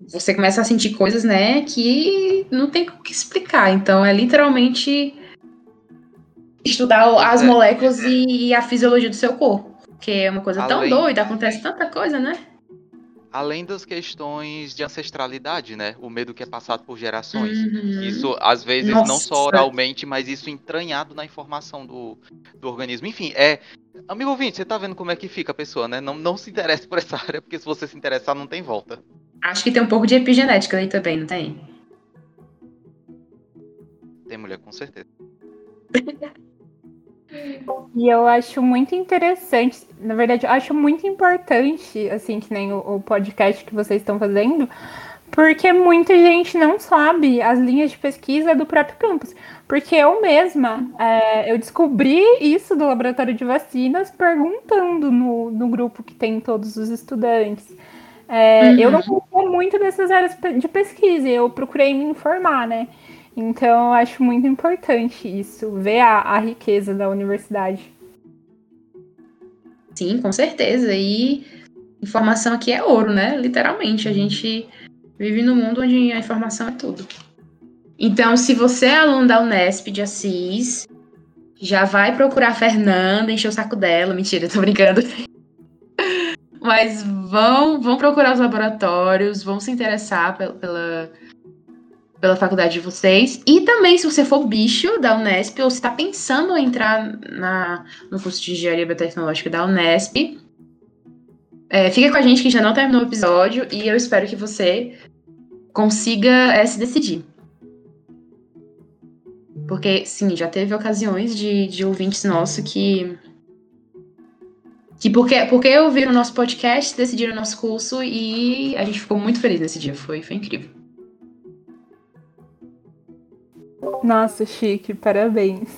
você começa a sentir coisas, né, que não tem o que explicar. Então é literalmente estudar as é. moléculas e, a fisiologia do seu corpo. Que é uma coisa Além... tão doida, acontece tanta coisa, né? Além das questões de ancestralidade, né? O medo que é passado por gerações. Uhum. Isso, às vezes, Nossa. não só oralmente, mas isso entranhado na informação do, do organismo. Enfim, é. Amigo ouvinte, você tá vendo como é que fica a pessoa, né? Não, não se interesse por essa área, porque se você se interessar, não tem volta. Acho que tem um pouco de epigenética aí também, não tem? Tem mulher, com certeza. E eu acho muito interessante, na verdade, eu acho muito importante, assim, que nem o, o podcast que vocês estão fazendo, porque muita gente não sabe as linhas de pesquisa do próprio campus. Porque eu mesma, é, eu descobri isso do laboratório de vacinas perguntando no, no grupo que tem todos os estudantes. É, uhum. Eu não conhecia muito dessas áreas de pesquisa, eu procurei me informar, né? Então, eu acho muito importante isso, ver a, a riqueza da universidade. Sim, com certeza. E informação aqui é ouro, né? Literalmente. A gente vive num mundo onde a informação é tudo. Então, se você é aluno da Unesp de Assis, já vai procurar a Fernanda, encher o saco dela. Mentira, tô brincando. Mas vão, vão procurar os laboratórios, vão se interessar pela, pela pela faculdade de vocês. E também, se você for bicho da Unesp, ou se está pensando em entrar na, no curso de Engenharia Biotecnológica da Unesp, é, fica com a gente que já não terminou o episódio e eu espero que você consiga é, se decidir. Porque, sim, já teve ocasiões de, de ouvintes nossos que. Que porque, porque vi o nosso podcast, decidiram o nosso curso e a gente ficou muito feliz nesse dia. Foi, foi incrível. Nossa, chique, parabéns.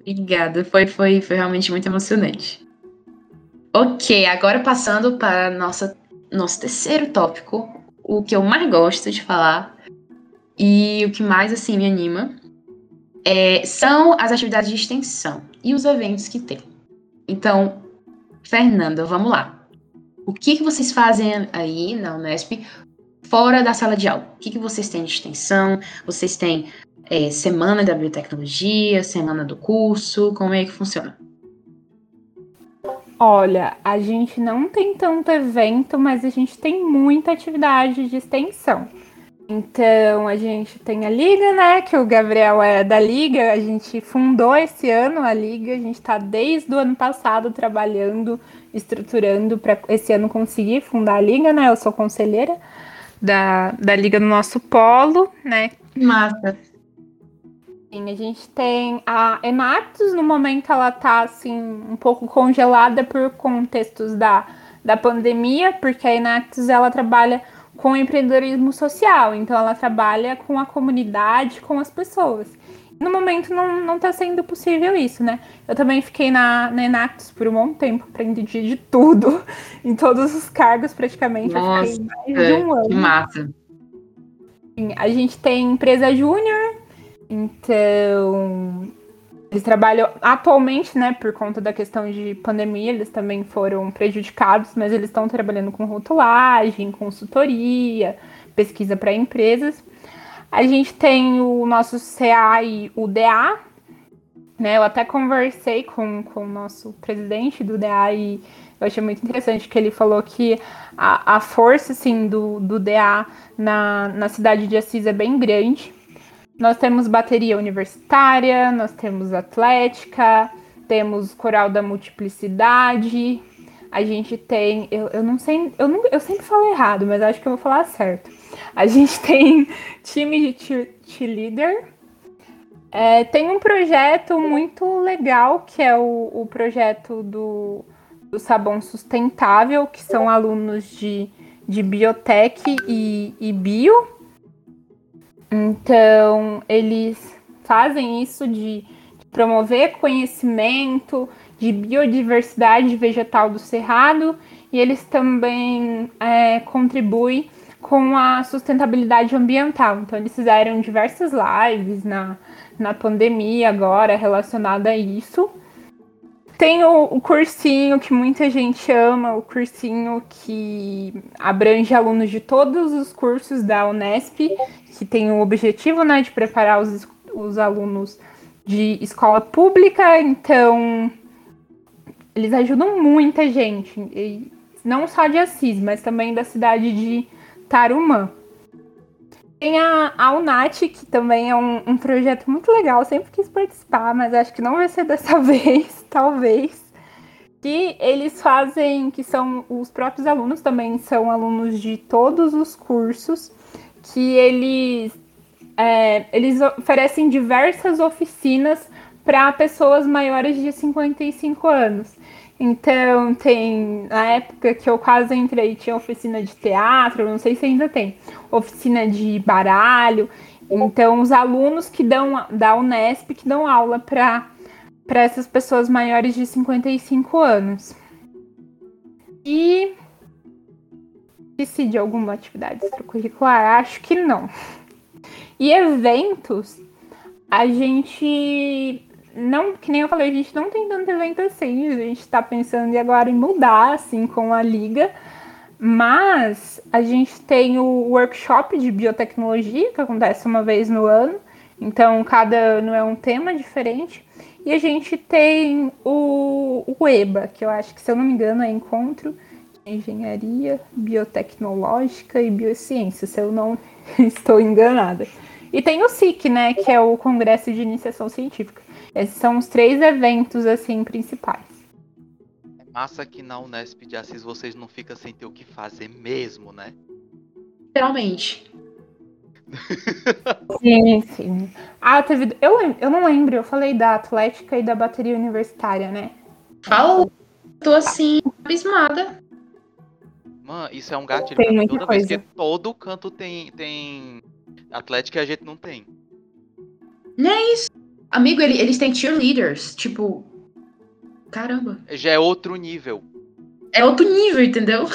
Obrigada, foi, foi, foi realmente muito emocionante. Ok, agora passando para nossa, nosso terceiro tópico, o que eu mais gosto de falar e o que mais assim me anima é, são as atividades de extensão e os eventos que tem. Então, Fernanda, vamos lá. O que, que vocês fazem aí na Unesp fora da sala de aula? O que, que vocês têm de extensão? Vocês têm é, semana da biotecnologia, semana do curso? Como é que funciona? Olha, a gente não tem tanto evento, mas a gente tem muita atividade de extensão. Então, a gente tem a Liga, né? Que o Gabriel é da Liga, a gente fundou esse ano a Liga, a gente está desde o ano passado trabalhando, estruturando para esse ano conseguir fundar a Liga, né? Eu sou conselheira da, da Liga no nosso polo, né? Massa. Sim, a gente tem a Enactus, no momento ela tá assim, um pouco congelada por contextos da, da pandemia, porque a Enactus ela trabalha com empreendedorismo social. Então, ela trabalha com a comunidade, com as pessoas. No momento, não está sendo possível isso, né? Eu também fiquei na, na Enactus por um bom tempo, aprendi de tudo, em todos os cargos praticamente. Nossa, eu fiquei mais de um ano. Que massa. A gente tem empresa júnior, então eles trabalham atualmente, né, por conta da questão de pandemia, eles também foram prejudicados, mas eles estão trabalhando com rotulagem, consultoria, pesquisa para empresas. A gente tem o nosso CA e o DA, né? Eu até conversei com, com o nosso presidente do DA e eu achei muito interessante que ele falou que a, a força assim, do, do DA na, na cidade de Assis é bem grande. Nós temos bateria universitária, nós temos atlética, temos coral da multiplicidade, a gente tem. Eu, eu não sei. Eu, não, eu sempre falo errado, mas acho que eu vou falar certo. A gente tem time de cheerleader. É, tem um projeto muito legal que é o, o projeto do, do Sabão Sustentável, que são alunos de, de biotech e, e bio. Então, eles fazem isso de, promover conhecimento de biodiversidade vegetal do cerrado e eles também é, contribuem com a sustentabilidade ambiental. Então, eles fizeram diversas lives na, na pandemia agora relacionada a isso. Tem o, o, cursinho que muita gente ama, o cursinho que abrange alunos de todos os cursos da Unesp, que tem o objetivo né, de preparar os, os alunos de escola pública, então eles ajudam muita gente, não só de Assis, mas também da cidade de Tarumã. Tem a, a UNAT, que também é um, um projeto muito legal, sempre quis participar, mas acho que não vai ser dessa vez, talvez. Que eles fazem, que são os próprios alunos, também são alunos de todos os cursos, que eles, é, eles oferecem diversas oficinas para pessoas maiores de 55 anos. Então, tem. Na época que eu quase entrei, tinha oficina de teatro, não sei se ainda tem. Oficina de baralho. Então, os alunos que dão da Unesp que dão aula para essas pessoas maiores de 55 anos. E. Esqueci de alguma atividade extracurricular? Acho que não. E eventos, a gente não, que nem eu falei, a gente não tem tanto evento assim, a gente está pensando agora em mudar, assim, com a liga, mas a gente tem o workshop de biotecnologia, que acontece uma vez no ano, então cada ano é um tema diferente, e a gente tem o, o EBA, que eu acho que, se eu não me engano, é Encontro de Engenharia Biotecnológica e Biociência, se eu não estou enganada. E tem o SIC, né, que é o Congresso de Iniciação Científica. Esses são os três eventos assim principais. É massa que na Unesp de Assis vocês não ficam sem ter o que fazer mesmo, né? Literalmente. Sim, sim. Ah, teve. Eu, eu não lembro, eu falei da Atlética e da bateria universitária, né? Fala, tô assim, abismada. Mano, isso é um gatilho. Tem muita Toda vez coisa. que todo canto tem, tem Atlético e a gente não tem. Não é isso. Amigo, ele- eles têm cheerleaders. Tipo. Caramba. Já é outro nível. É outro nível, entendeu?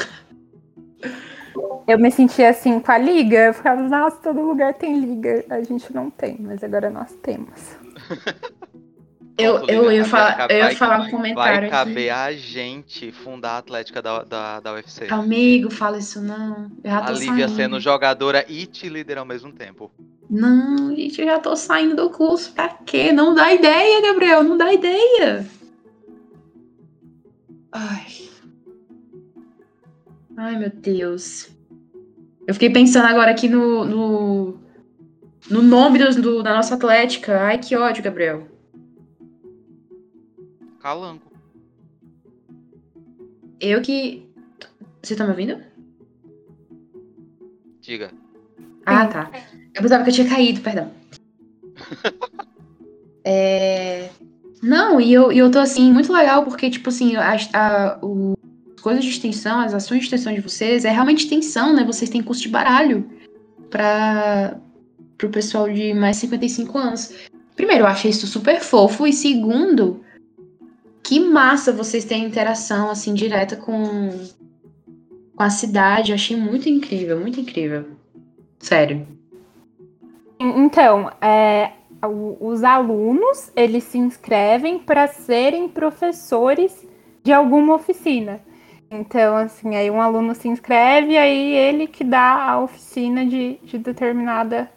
Eu me sentia assim com a liga. Eu ficava, nossa, todo lugar tem liga. A gente não tem, mas agora nós temos. Eu, eu, ia falar, vai- eu ia vai- falar um Vai comentário caber aqui. a gente fundar a Atlética da, da, da UFC. Amigo, fala isso não. Eu já A tô Lívia saindo. sendo jogadora e te líder ao mesmo tempo. Não, gente, eu já tô saindo do curso. Pra quê? Não dá ideia, Gabriel. Não dá ideia. Ai. Ai, meu Deus. Eu fiquei pensando agora aqui no, no, no nome do, do- da nossa atlética. Ai, que ódio, Gabriel. Calango. Eu que. Você tá me ouvindo? Diga. Ah, tá. Eu pensava que eu tinha caído, perdão. É... Não, e eu, e eu tô assim, muito legal, porque, tipo assim, a, a, o, as coisas de extensão, as ações de extensão de vocês, é realmente extensão, né? Vocês têm curso de baralho para pro pessoal de mais de 55 anos. Primeiro, eu achei isso super fofo, e segundo, que massa vocês terem interação, assim, direta com, com a cidade. Eu achei muito incrível, muito incrível. Sério. Então, é, os alunos, eles se inscrevem para serem professores de alguma oficina. Então, assim, aí um aluno se inscreve, aí ele que dá a oficina de, de determinada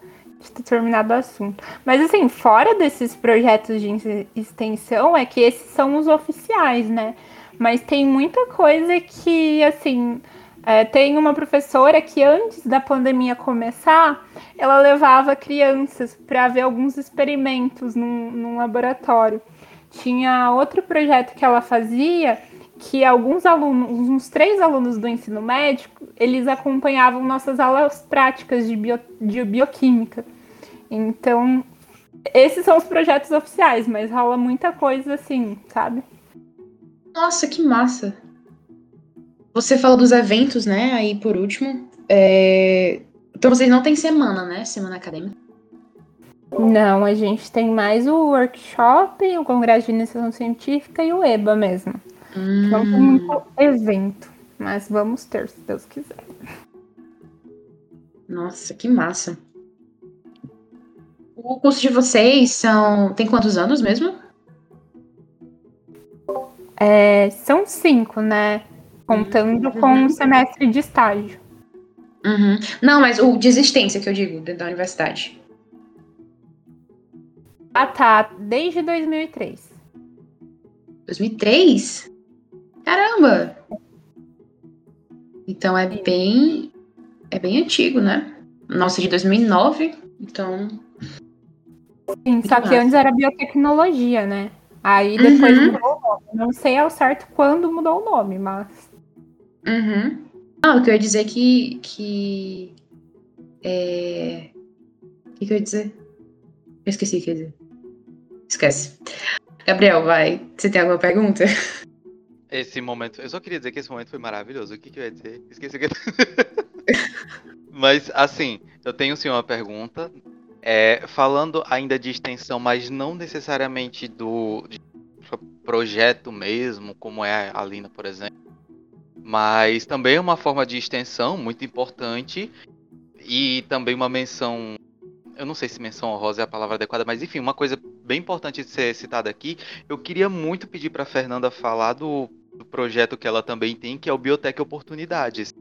de determinado assunto. Mas assim, fora desses projetos de extensão, é que esses são os oficiais, né? Mas tem muita coisa que, assim, é, tem uma professora que antes da pandemia começar, ela levava crianças para ver alguns experimentos num, num laboratório. Tinha outro projeto que ela fazia que alguns alunos, uns três alunos do ensino médico, eles acompanhavam nossas aulas práticas de, bio, de bioquímica. Então, esses são os projetos oficiais, mas rola muita coisa assim, sabe? Nossa, que massa. Você falou dos eventos, né? Aí por último. é, Então vocês não têm semana, né? Semana acadêmica. Não, a gente tem mais o workshop, o Congresso de Iniciação Científica e o EBA mesmo. Não tem Hum, muito evento, mas vamos ter, se Deus quiser. Nossa, que massa. O curso de vocês são. Tem quantos anos mesmo? É, são cinco, né? Contando com o semestre de estágio. Uhum. Não, mas o de existência que eu digo, dentro da universidade. Ah, tá. Desde 2003. 2003? Caramba! Então é bem. É bem antigo, né? Nossa, de 2009. Então. Sim, só que antes era biotecnologia, né? Aí depois Uhum. mudou o nome. Não sei ao certo quando mudou o nome, mas. Uhum. Ah, o que eu ia dizer que. que é... O que, que eu ia dizer? Eu esqueci o que eu ia dizer. Esquece. Gabriel, vai. Você tem alguma pergunta? Esse momento, eu só queria dizer que esse momento foi maravilhoso. O que, que eu ia dizer? Esqueci o que. mas assim, eu tenho sim uma pergunta. É, falando ainda de extensão, mas não necessariamente do projeto mesmo, como é a Lina, por exemplo. Mas também é uma forma de extensão muito importante e também uma menção. Eu não sei se menção honrosa é a palavra adequada, mas enfim, uma coisa bem importante de ser citada aqui. Eu queria muito pedir para Fernanda falar do, do projeto que ela também tem, que é o Biotech Oportunidades.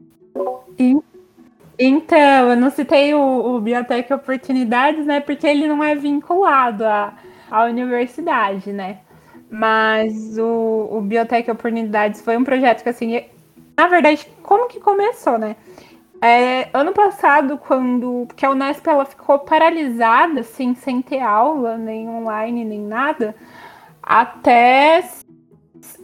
Então, eu não citei o, o Biotech Oportunidades, né? Porque ele não é vinculado à, à universidade, né? Mas o, o Biotech Oportunidades foi um projeto que, assim, na verdade, como que começou, né? É, ano passado, quando que a Unesp ela ficou paralisada, assim, sem ter aula, nem online, nem nada, até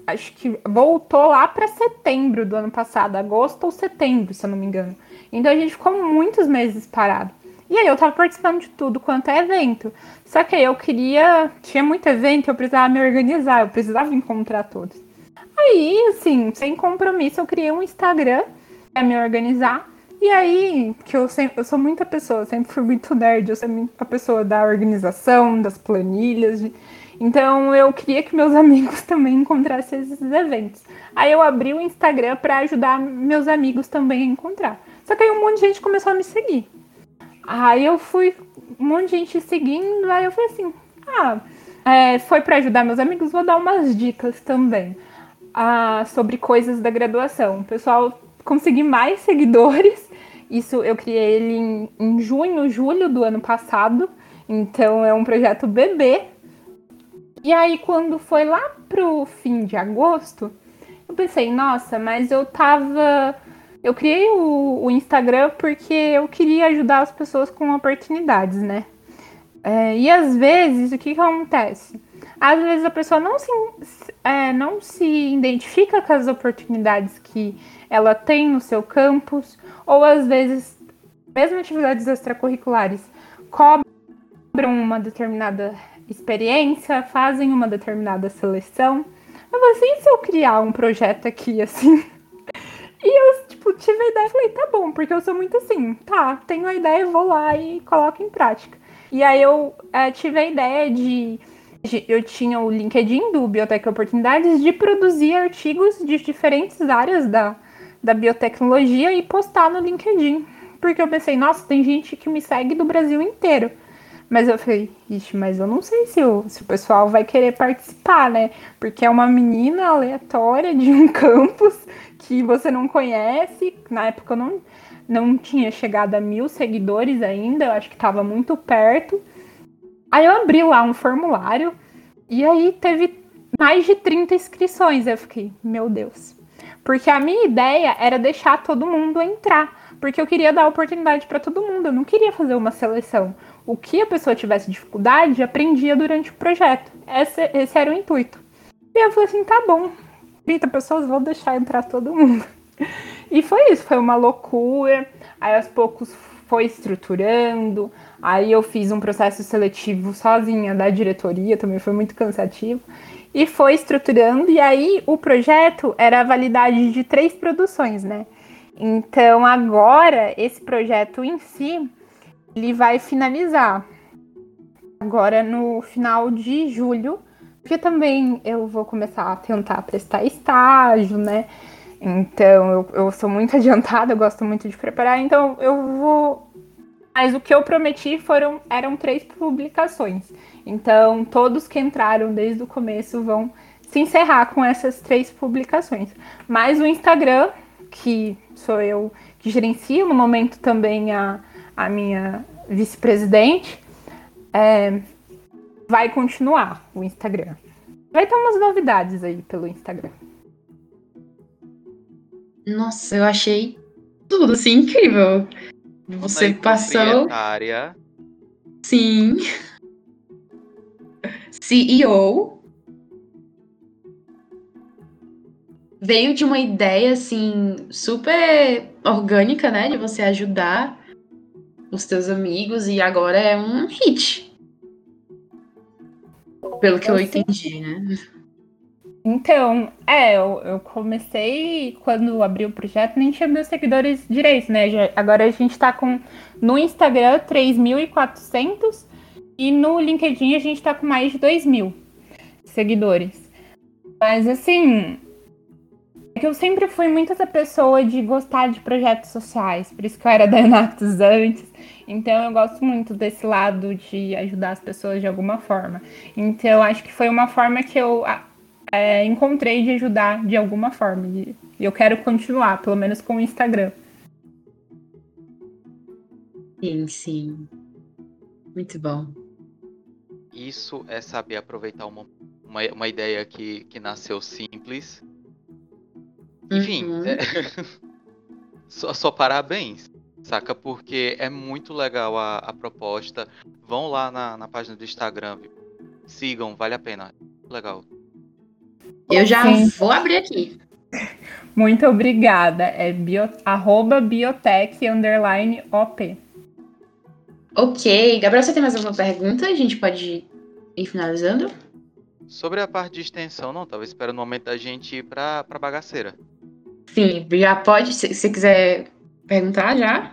acho que voltou lá para setembro do ano passado, agosto ou setembro, se eu não me engano. Então a gente ficou muitos meses parado. E aí eu tava participando de tudo quanto é evento. Só que aí eu queria. Tinha muito evento, eu precisava me organizar, eu precisava encontrar todos. Aí, assim, sem compromisso, eu criei um Instagram para me organizar. E aí, que eu sempre, eu sou muita pessoa, sempre fui muito nerd, eu sou a pessoa da organização, das planilhas. De... Então eu queria que meus amigos também encontrassem esses eventos. Aí eu abri o Instagram para ajudar meus amigos também a encontrar. Só que aí um monte de gente começou a me seguir. Aí eu fui, um monte de gente seguindo, aí eu falei assim, ah, é, foi para ajudar meus amigos, vou dar umas dicas também ah, sobre coisas da graduação. O pessoal consegui mais seguidores. Isso eu criei ele em, em junho, julho do ano passado. Então é um projeto bebê. E aí quando foi lá pro fim de agosto, eu pensei, nossa, mas eu tava eu criei o, o, Instagram porque eu queria ajudar as pessoas com oportunidades, né? É, e às vezes, o que, que acontece? Às vezes a pessoa não se, é, não se identifica com as oportunidades que ela tem no seu campus, ou às vezes, mesmo atividades extracurriculares, cobram uma determinada experiência, fazem uma determinada seleção. Falei assim, se eu criar um projeto aqui assim? E eu, tipo, tive a ideia e falei, tá bom, porque eu sou muito assim, tá, tenho a ideia, vou lá e coloco em prática. E aí eu é, tive a ideia de, de, Eu tinha o LinkedIn do Biotech Oportunidades de produzir artigos de diferentes áreas da, da biotecnologia e postar no LinkedIn. Porque eu pensei, nossa, tem gente que me segue do Brasil inteiro. Mas eu falei, ixi, mas eu não sei se o, se o pessoal vai querer participar, né? Porque é uma menina aleatória de um campus que você não conhece. Na época eu não, não tinha chegado a mil seguidores ainda, eu acho que estava muito perto. Aí eu abri lá um formulário e aí teve mais de 30 inscrições. Eu fiquei, meu Deus. Porque a minha ideia era deixar todo mundo entrar. Porque eu queria dar oportunidade para todo mundo, eu não queria fazer uma seleção o que a pessoa tivesse dificuldade, aprendia durante o projeto. Esse, esse era o intuito. E eu falei assim, tá bom, 30 pessoas, vou deixar entrar todo mundo. E foi isso, foi uma loucura. Aí aos poucos foi estruturando. Aí eu fiz um processo seletivo sozinha da diretoria, também foi muito cansativo. E foi estruturando, e aí o projeto era a validade de três produções, né? Então agora esse projeto em si ele vai finalizar agora no final de julho, porque também eu vou começar a tentar prestar estágio, né? Então eu, eu sou muito adiantada, eu gosto muito de preparar, então eu vou. Mas o que eu prometi foram eram três publicações. Então todos que entraram desde o começo vão se encerrar com essas três publicações. Mas o Instagram, que sou eu que gerencio no momento também a, a minha vice-presidente, é, vai continuar o Instagram. Vai ter umas novidades aí pelo Instagram. Nossa, eu achei tudo assim incrível. Você passou. Sim. CEO. Veio de uma ideia assim super orgânica, né, de você ajudar os teus amigos e agora é um hit. Pelo que eu, eu entendi, né? Então, é, eu, eu, comecei quando abri o projeto, nem tinha meus seguidores direito, né? Já, agora a gente tá com no Instagram 3.400 e no LinkedIn a gente tá com mais de 2.000 seguidores. Mas assim, que eu sempre fui muito essa pessoa de gostar de projetos sociais, por isso que eu era da Enactus antes. Então eu gosto muito desse lado de ajudar as pessoas de alguma forma. Então acho que foi uma forma que eu é, encontrei de ajudar de alguma forma. E eu quero continuar, pelo menos com o Instagram. Sim, sim. Muito bom. Isso é saber aproveitar uma, uma, uma ideia que, que nasceu simples enfim, uhum. é... só, só, parabéns, saca? Porque é muito legal a, a proposta. Vão lá na, na página do Instagram, viu? sigam, vale a pena. Legal. Eu já Sim. vou abrir aqui. Muito obrigada. É bio, arroba biotech underline OP. Ok. Gabriel, você tem mais alguma pergunta? A gente pode ir finalizando? Sobre a parte de extensão, não, tava esperando o momento da gente ir pra, pra bagaceira. Sim, já pode, se você quiser perguntar já.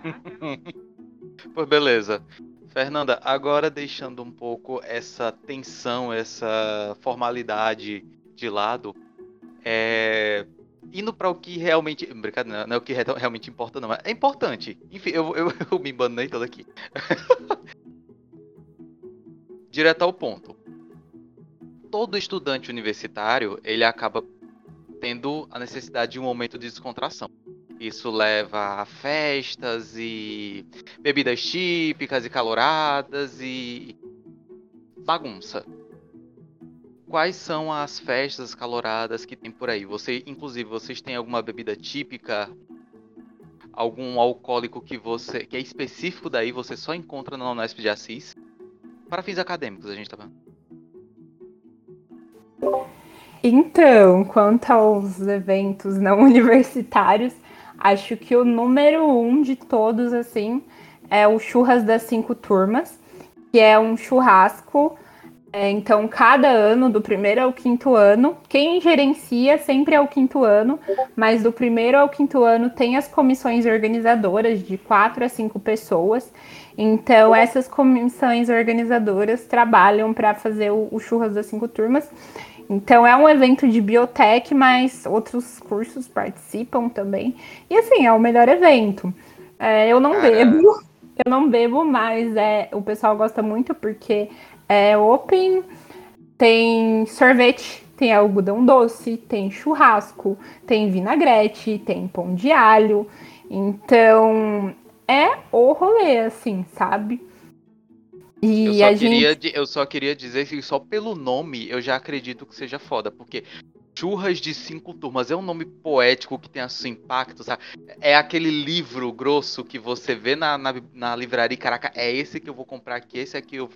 pois beleza. Fernanda, agora deixando um pouco essa tensão, essa formalidade de lado, é... indo para o que realmente. Brincadeira, não é o que realmente importa, não. É importante. Enfim, eu, eu, eu me embanei todo aqui. Direto ao ponto. Todo estudante universitário, ele acaba tendo a necessidade de um momento de descontração. Isso leva a festas e bebidas típicas e caloradas e bagunça. Quais são as festas caloradas que tem por aí? Você, inclusive, vocês têm alguma bebida típica, algum alcoólico que você que é específico daí, você só encontra na Unesp de Assis? Para fins acadêmicos, a gente tá vendo. Então, quanto aos eventos não universitários, acho que o número um de todos, assim, é o Churras das Cinco Turmas, que é um churrasco. É, então, cada ano, do primeiro ao quinto ano, quem gerencia sempre é o quinto ano, mas do primeiro ao quinto ano tem as comissões organizadoras de quatro a cinco pessoas. Então, essas comissões organizadoras trabalham para fazer o, o Churras das Cinco Turmas. Então é um evento de biotech, mas outros cursos participam também. E assim, é o melhor evento. É, eu não Caramba. bebo, eu não bebo, mas é, o pessoal gosta muito porque é open, tem sorvete, tem algodão doce, tem churrasco, tem vinagrete, tem pão de alho. Então é o rolê, assim, sabe? E eu, só queria, gente... eu só queria dizer que só pelo nome eu já acredito que seja foda, porque Churras de Cinco Turmas é um nome poético que tem assim impacto, sabe? É aquele livro grosso que você vê na, na, na, livraria, caraca, é esse que eu vou comprar aqui, esse aqui eu,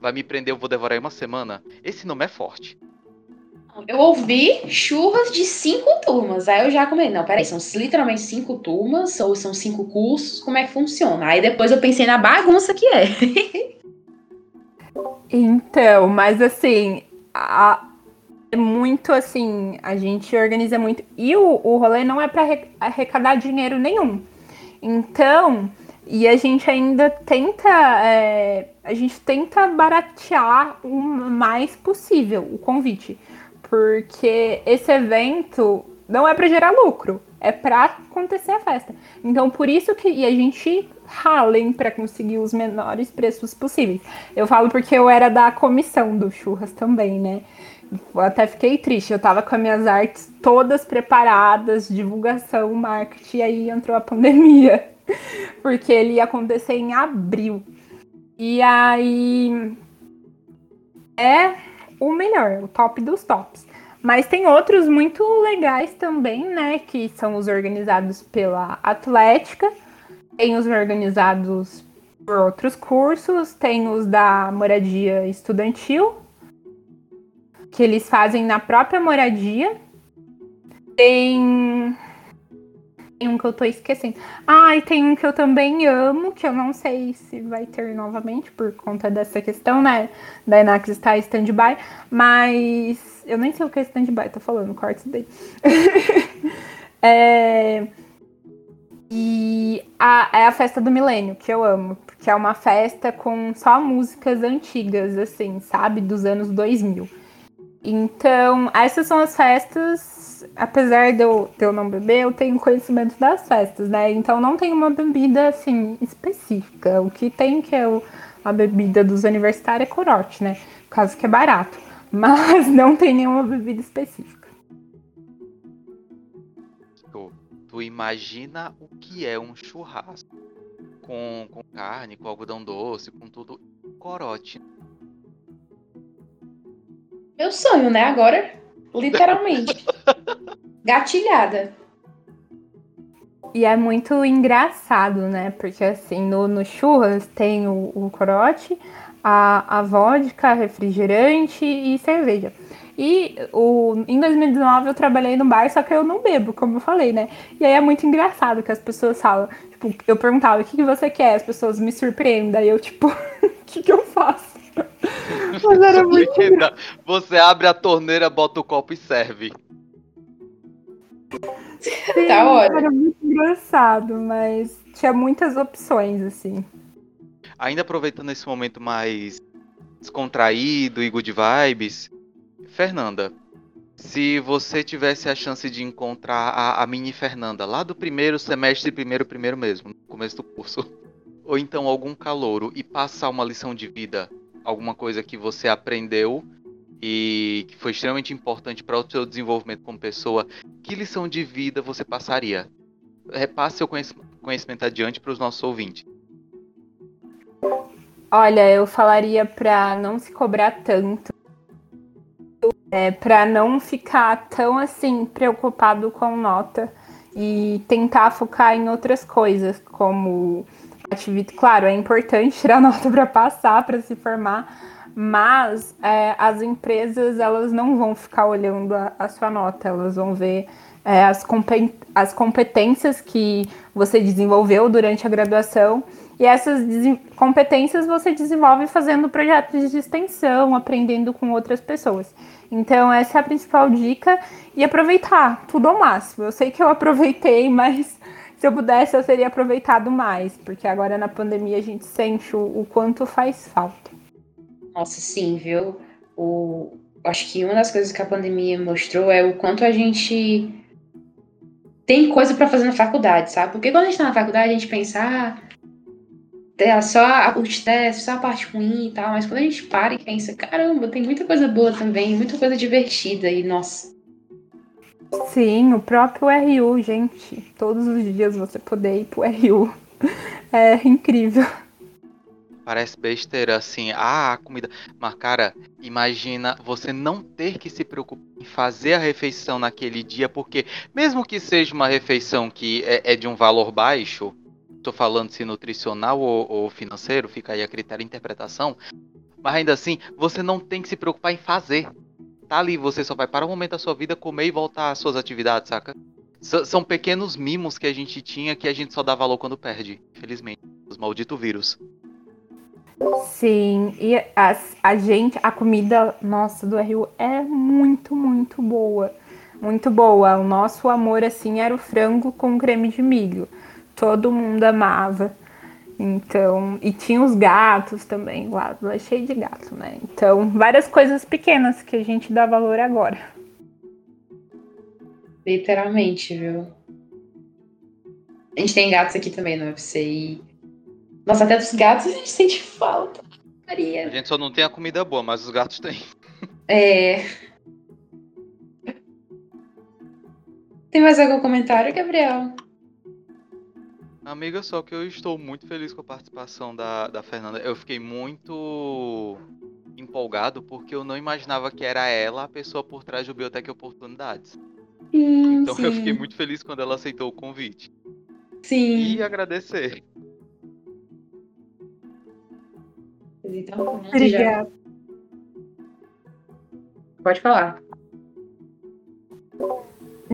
vai me prender, eu vou devorar em uma semana. Esse nome é forte. Eu ouvi churras de cinco turmas. Aí eu já comentei, não, peraí, são literalmente cinco turmas, ou são cinco cursos, como é que funciona? Aí depois eu pensei na bagunça que é. Então, mas assim, a, é muito assim, a gente organiza muito. E o, o rolê não é para arrecadar dinheiro nenhum. Então, e a gente ainda tenta, é, a gente tenta baratear o mais possível o convite, porque esse evento não é para gerar lucro, é para acontecer a festa. Então, por isso que e a gente ralem para conseguir os menores preços possíveis. Eu falo porque eu era da comissão do churras também, né? Eu até fiquei triste. Eu tava com as minhas artes todas preparadas, divulgação, marketing, e aí entrou a pandemia. Porque ele ia acontecer em abril. E aí é o melhor, o top dos tops. Mas tem outros muito legais também, né? Que são os organizados pela Atlética tem os organizados por outros cursos, tem os da moradia estudantil, que eles fazem na própria moradia. Tem. Tem um que eu tô esquecendo. Ah, e tem um que eu também amo, que eu não sei se vai ter novamente por conta dessa questão, né? Da Enax em stand-by, mas eu nem sei o que é stand-by, tô falando, corte daí. é e a, é a festa do milênio, que eu amo, porque é uma festa com só músicas antigas, assim, sabe? Dos anos 2000. Então, essas são as festas, apesar de eu, de eu não beber, eu tenho conhecimento das festas, né? Então não tem uma bebida, assim, específica. O que tem que é o, a bebida dos universitários é corote, né? Por causa que é barato. Mas não tem nenhuma bebida específica. tu imagina o que é um churrasco com, com carne, com algodão doce, com tudo corote. Meu sonho, né? Agora, literalmente. Gatilhada. E é muito engraçado, né? Porque assim, no, no churras tem o, o corote, a, a vodka, refrigerante e cerveja. E o, em 2019 eu trabalhei no bar, só que eu não bebo, como eu falei, né? E aí é muito engraçado que as pessoas falam, tipo, eu perguntava, o que, que você quer? As pessoas me surpreendem, daí eu, tipo, o que, que eu faço? Mas era muito Você abre a torneira, bota o copo e serve. Sim, tá ótimo. Era muito engraçado, mas tinha muitas opções, assim. Ainda aproveitando esse momento mais descontraído e good vibes, Fernanda, se você tivesse a chance de encontrar a, a mini Fernanda lá do primeiro semestre, primeiro, primeiro mesmo, no começo do curso, ou então algum calouro e passar uma lição de vida, alguma coisa que você aprendeu e que foi extremamente importante para o seu desenvolvimento como pessoa, que lição de vida você passaria? Repasse seu conhecimento adiante para os nossos ouvintes. Olha, eu falaria para não se cobrar tanto, é, para não ficar tão assim preocupado com nota e tentar focar em outras coisas, como atividade. Claro, é importante tirar nota para passar, para se formar, mas é, as empresas elas não vão ficar olhando a, a sua nota, elas vão ver é, as, as competências que você desenvolveu durante a graduação e essas competências você desenvolve fazendo projetos de extensão, aprendendo com outras pessoas. Então, essa é a principal dica. E aproveitar tudo ao máximo. Eu sei que eu aproveitei, mas se eu pudesse, eu teria aproveitado mais, porque agora na pandemia a gente sente o, o quanto faz falta. Nossa, sim, viu? O, acho que uma das coisas que a pandemia mostrou é o quanto a gente tem coisa para fazer na faculdade, sabe? Porque quando a gente tá na faculdade, a gente pensa, ah, só a, os testes, só a parte ruim e tal, mas quando a gente para e pensa, caramba, tem muita coisa boa também, muita coisa divertida e nossa. Sim, o próprio RU, gente. Todos os dias você poder ir pro RU. É incrível. Parece besteira assim, ah, a comida. Mas, cara, imagina você não ter que se preocupar em fazer a refeição naquele dia, porque mesmo que seja uma refeição que é, é de um valor baixo, estou falando se nutricional ou, ou, financeiro, fica aí a critério de interpretação. Mas ainda assim, você não tem que se preocupar em fazer. Tá ali, você só vai para o momento da sua vida comer e voltar às suas atividades, saca? S são pequenos mimos que a gente tinha que a gente só dá valor quando perde, infelizmente. Os malditos vírus. Sim, e a, a gente, a comida nossa do RU é muito, muito boa. Muito boa. O nosso amor, assim, era o frango com creme de milho todo mundo amava. Então, e tinha os gatos também lá, lá cheio de gato, né? Então, várias coisas pequenas que a gente dá valor agora. Literalmente, viu? A gente tem gatos aqui também no UFC e. Nossa, até dos gatos a gente sente falta. Maria. A gente só não tem a comida boa, mas os gatos têm. É. Tem mais algum comentário, Gabriel? Amiga, só que eu estou muito feliz com a participação da, da Fernanda. Eu fiquei muito empolgado porque eu não imaginava que era ela a pessoa por trás do Biotech Oportunidades. Hum, então sim. eu fiquei muito feliz quando ela aceitou o convite. Sim. E agradecer. Então, Obrigada. Pode falar.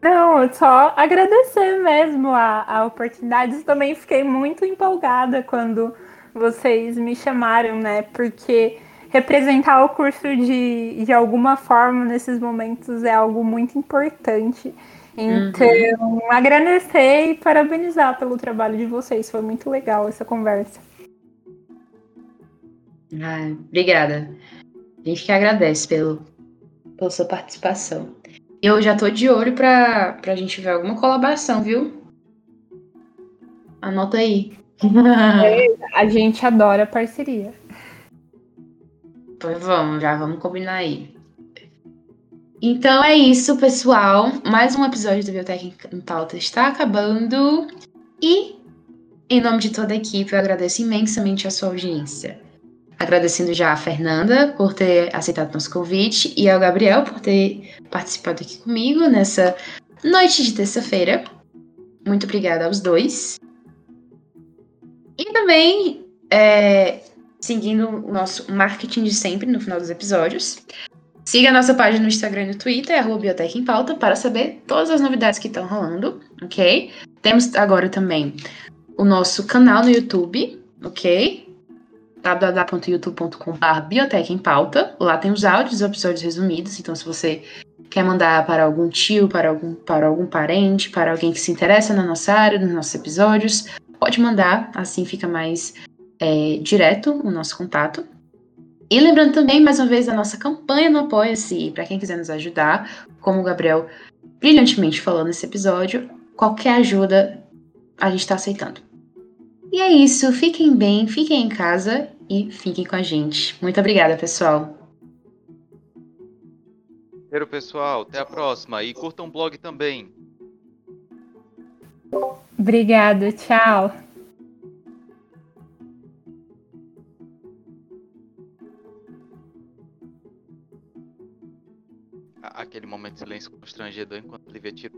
Não, só agradecer mesmo a, a oportunidade. Também fiquei muito empolgada quando vocês me chamaram, né? Porque representar o curso de, de alguma forma nesses momentos é algo muito importante. Então, uhum. agradecer e parabenizar pelo trabalho de vocês. Foi muito legal essa conversa. Ah, obrigada. A gente que agradece pelo, pela sua participação. Eu já tô de olho pra, pra gente ver alguma colaboração, viu? Anota aí. a gente adora parceria. Pois vamos, já vamos combinar aí. Então é isso, pessoal. Mais um episódio do Biotech em Pauta está acabando. E, em nome de toda a equipe, eu agradeço imensamente a sua audiência. Agradecendo já a Fernanda por ter aceitado nosso convite e ao Gabriel por ter participado aqui comigo nessa noite de terça-feira. Muito obrigada aos dois. E também, é, seguindo o nosso marketing de sempre no final dos episódios, Siga a nossa página no Instagram e no Twitter, arroba em Pauta, para saber todas as novidades que estão rolando, ok? Temos agora também o nosso canal no YouTube, ok? www.youtube.com.br Biotech em Pauta. Lá tem os áudios, os episódios resumidos. Então, se você quer mandar para algum tio, para algum, para algum parente, para alguém que se interessa na nossa área, nos nossos episódios, pode mandar. Assim fica mais é, direto o nosso contato. E lembrando também, mais uma vez, da nossa campanha no Apoia-se, para quem quiser nos ajudar, como o Gabriel brilhantemente falou nesse episódio, qualquer ajuda a gente está aceitando. E é isso, fiquem bem, fiquem em casa e fiquem com a gente. Muito obrigada, pessoal. Primeiro, pessoal, até a próxima e curtam o blog também. Obrigada, tchau. Aquele momento de silêncio constrangedor enquanto Lívia tira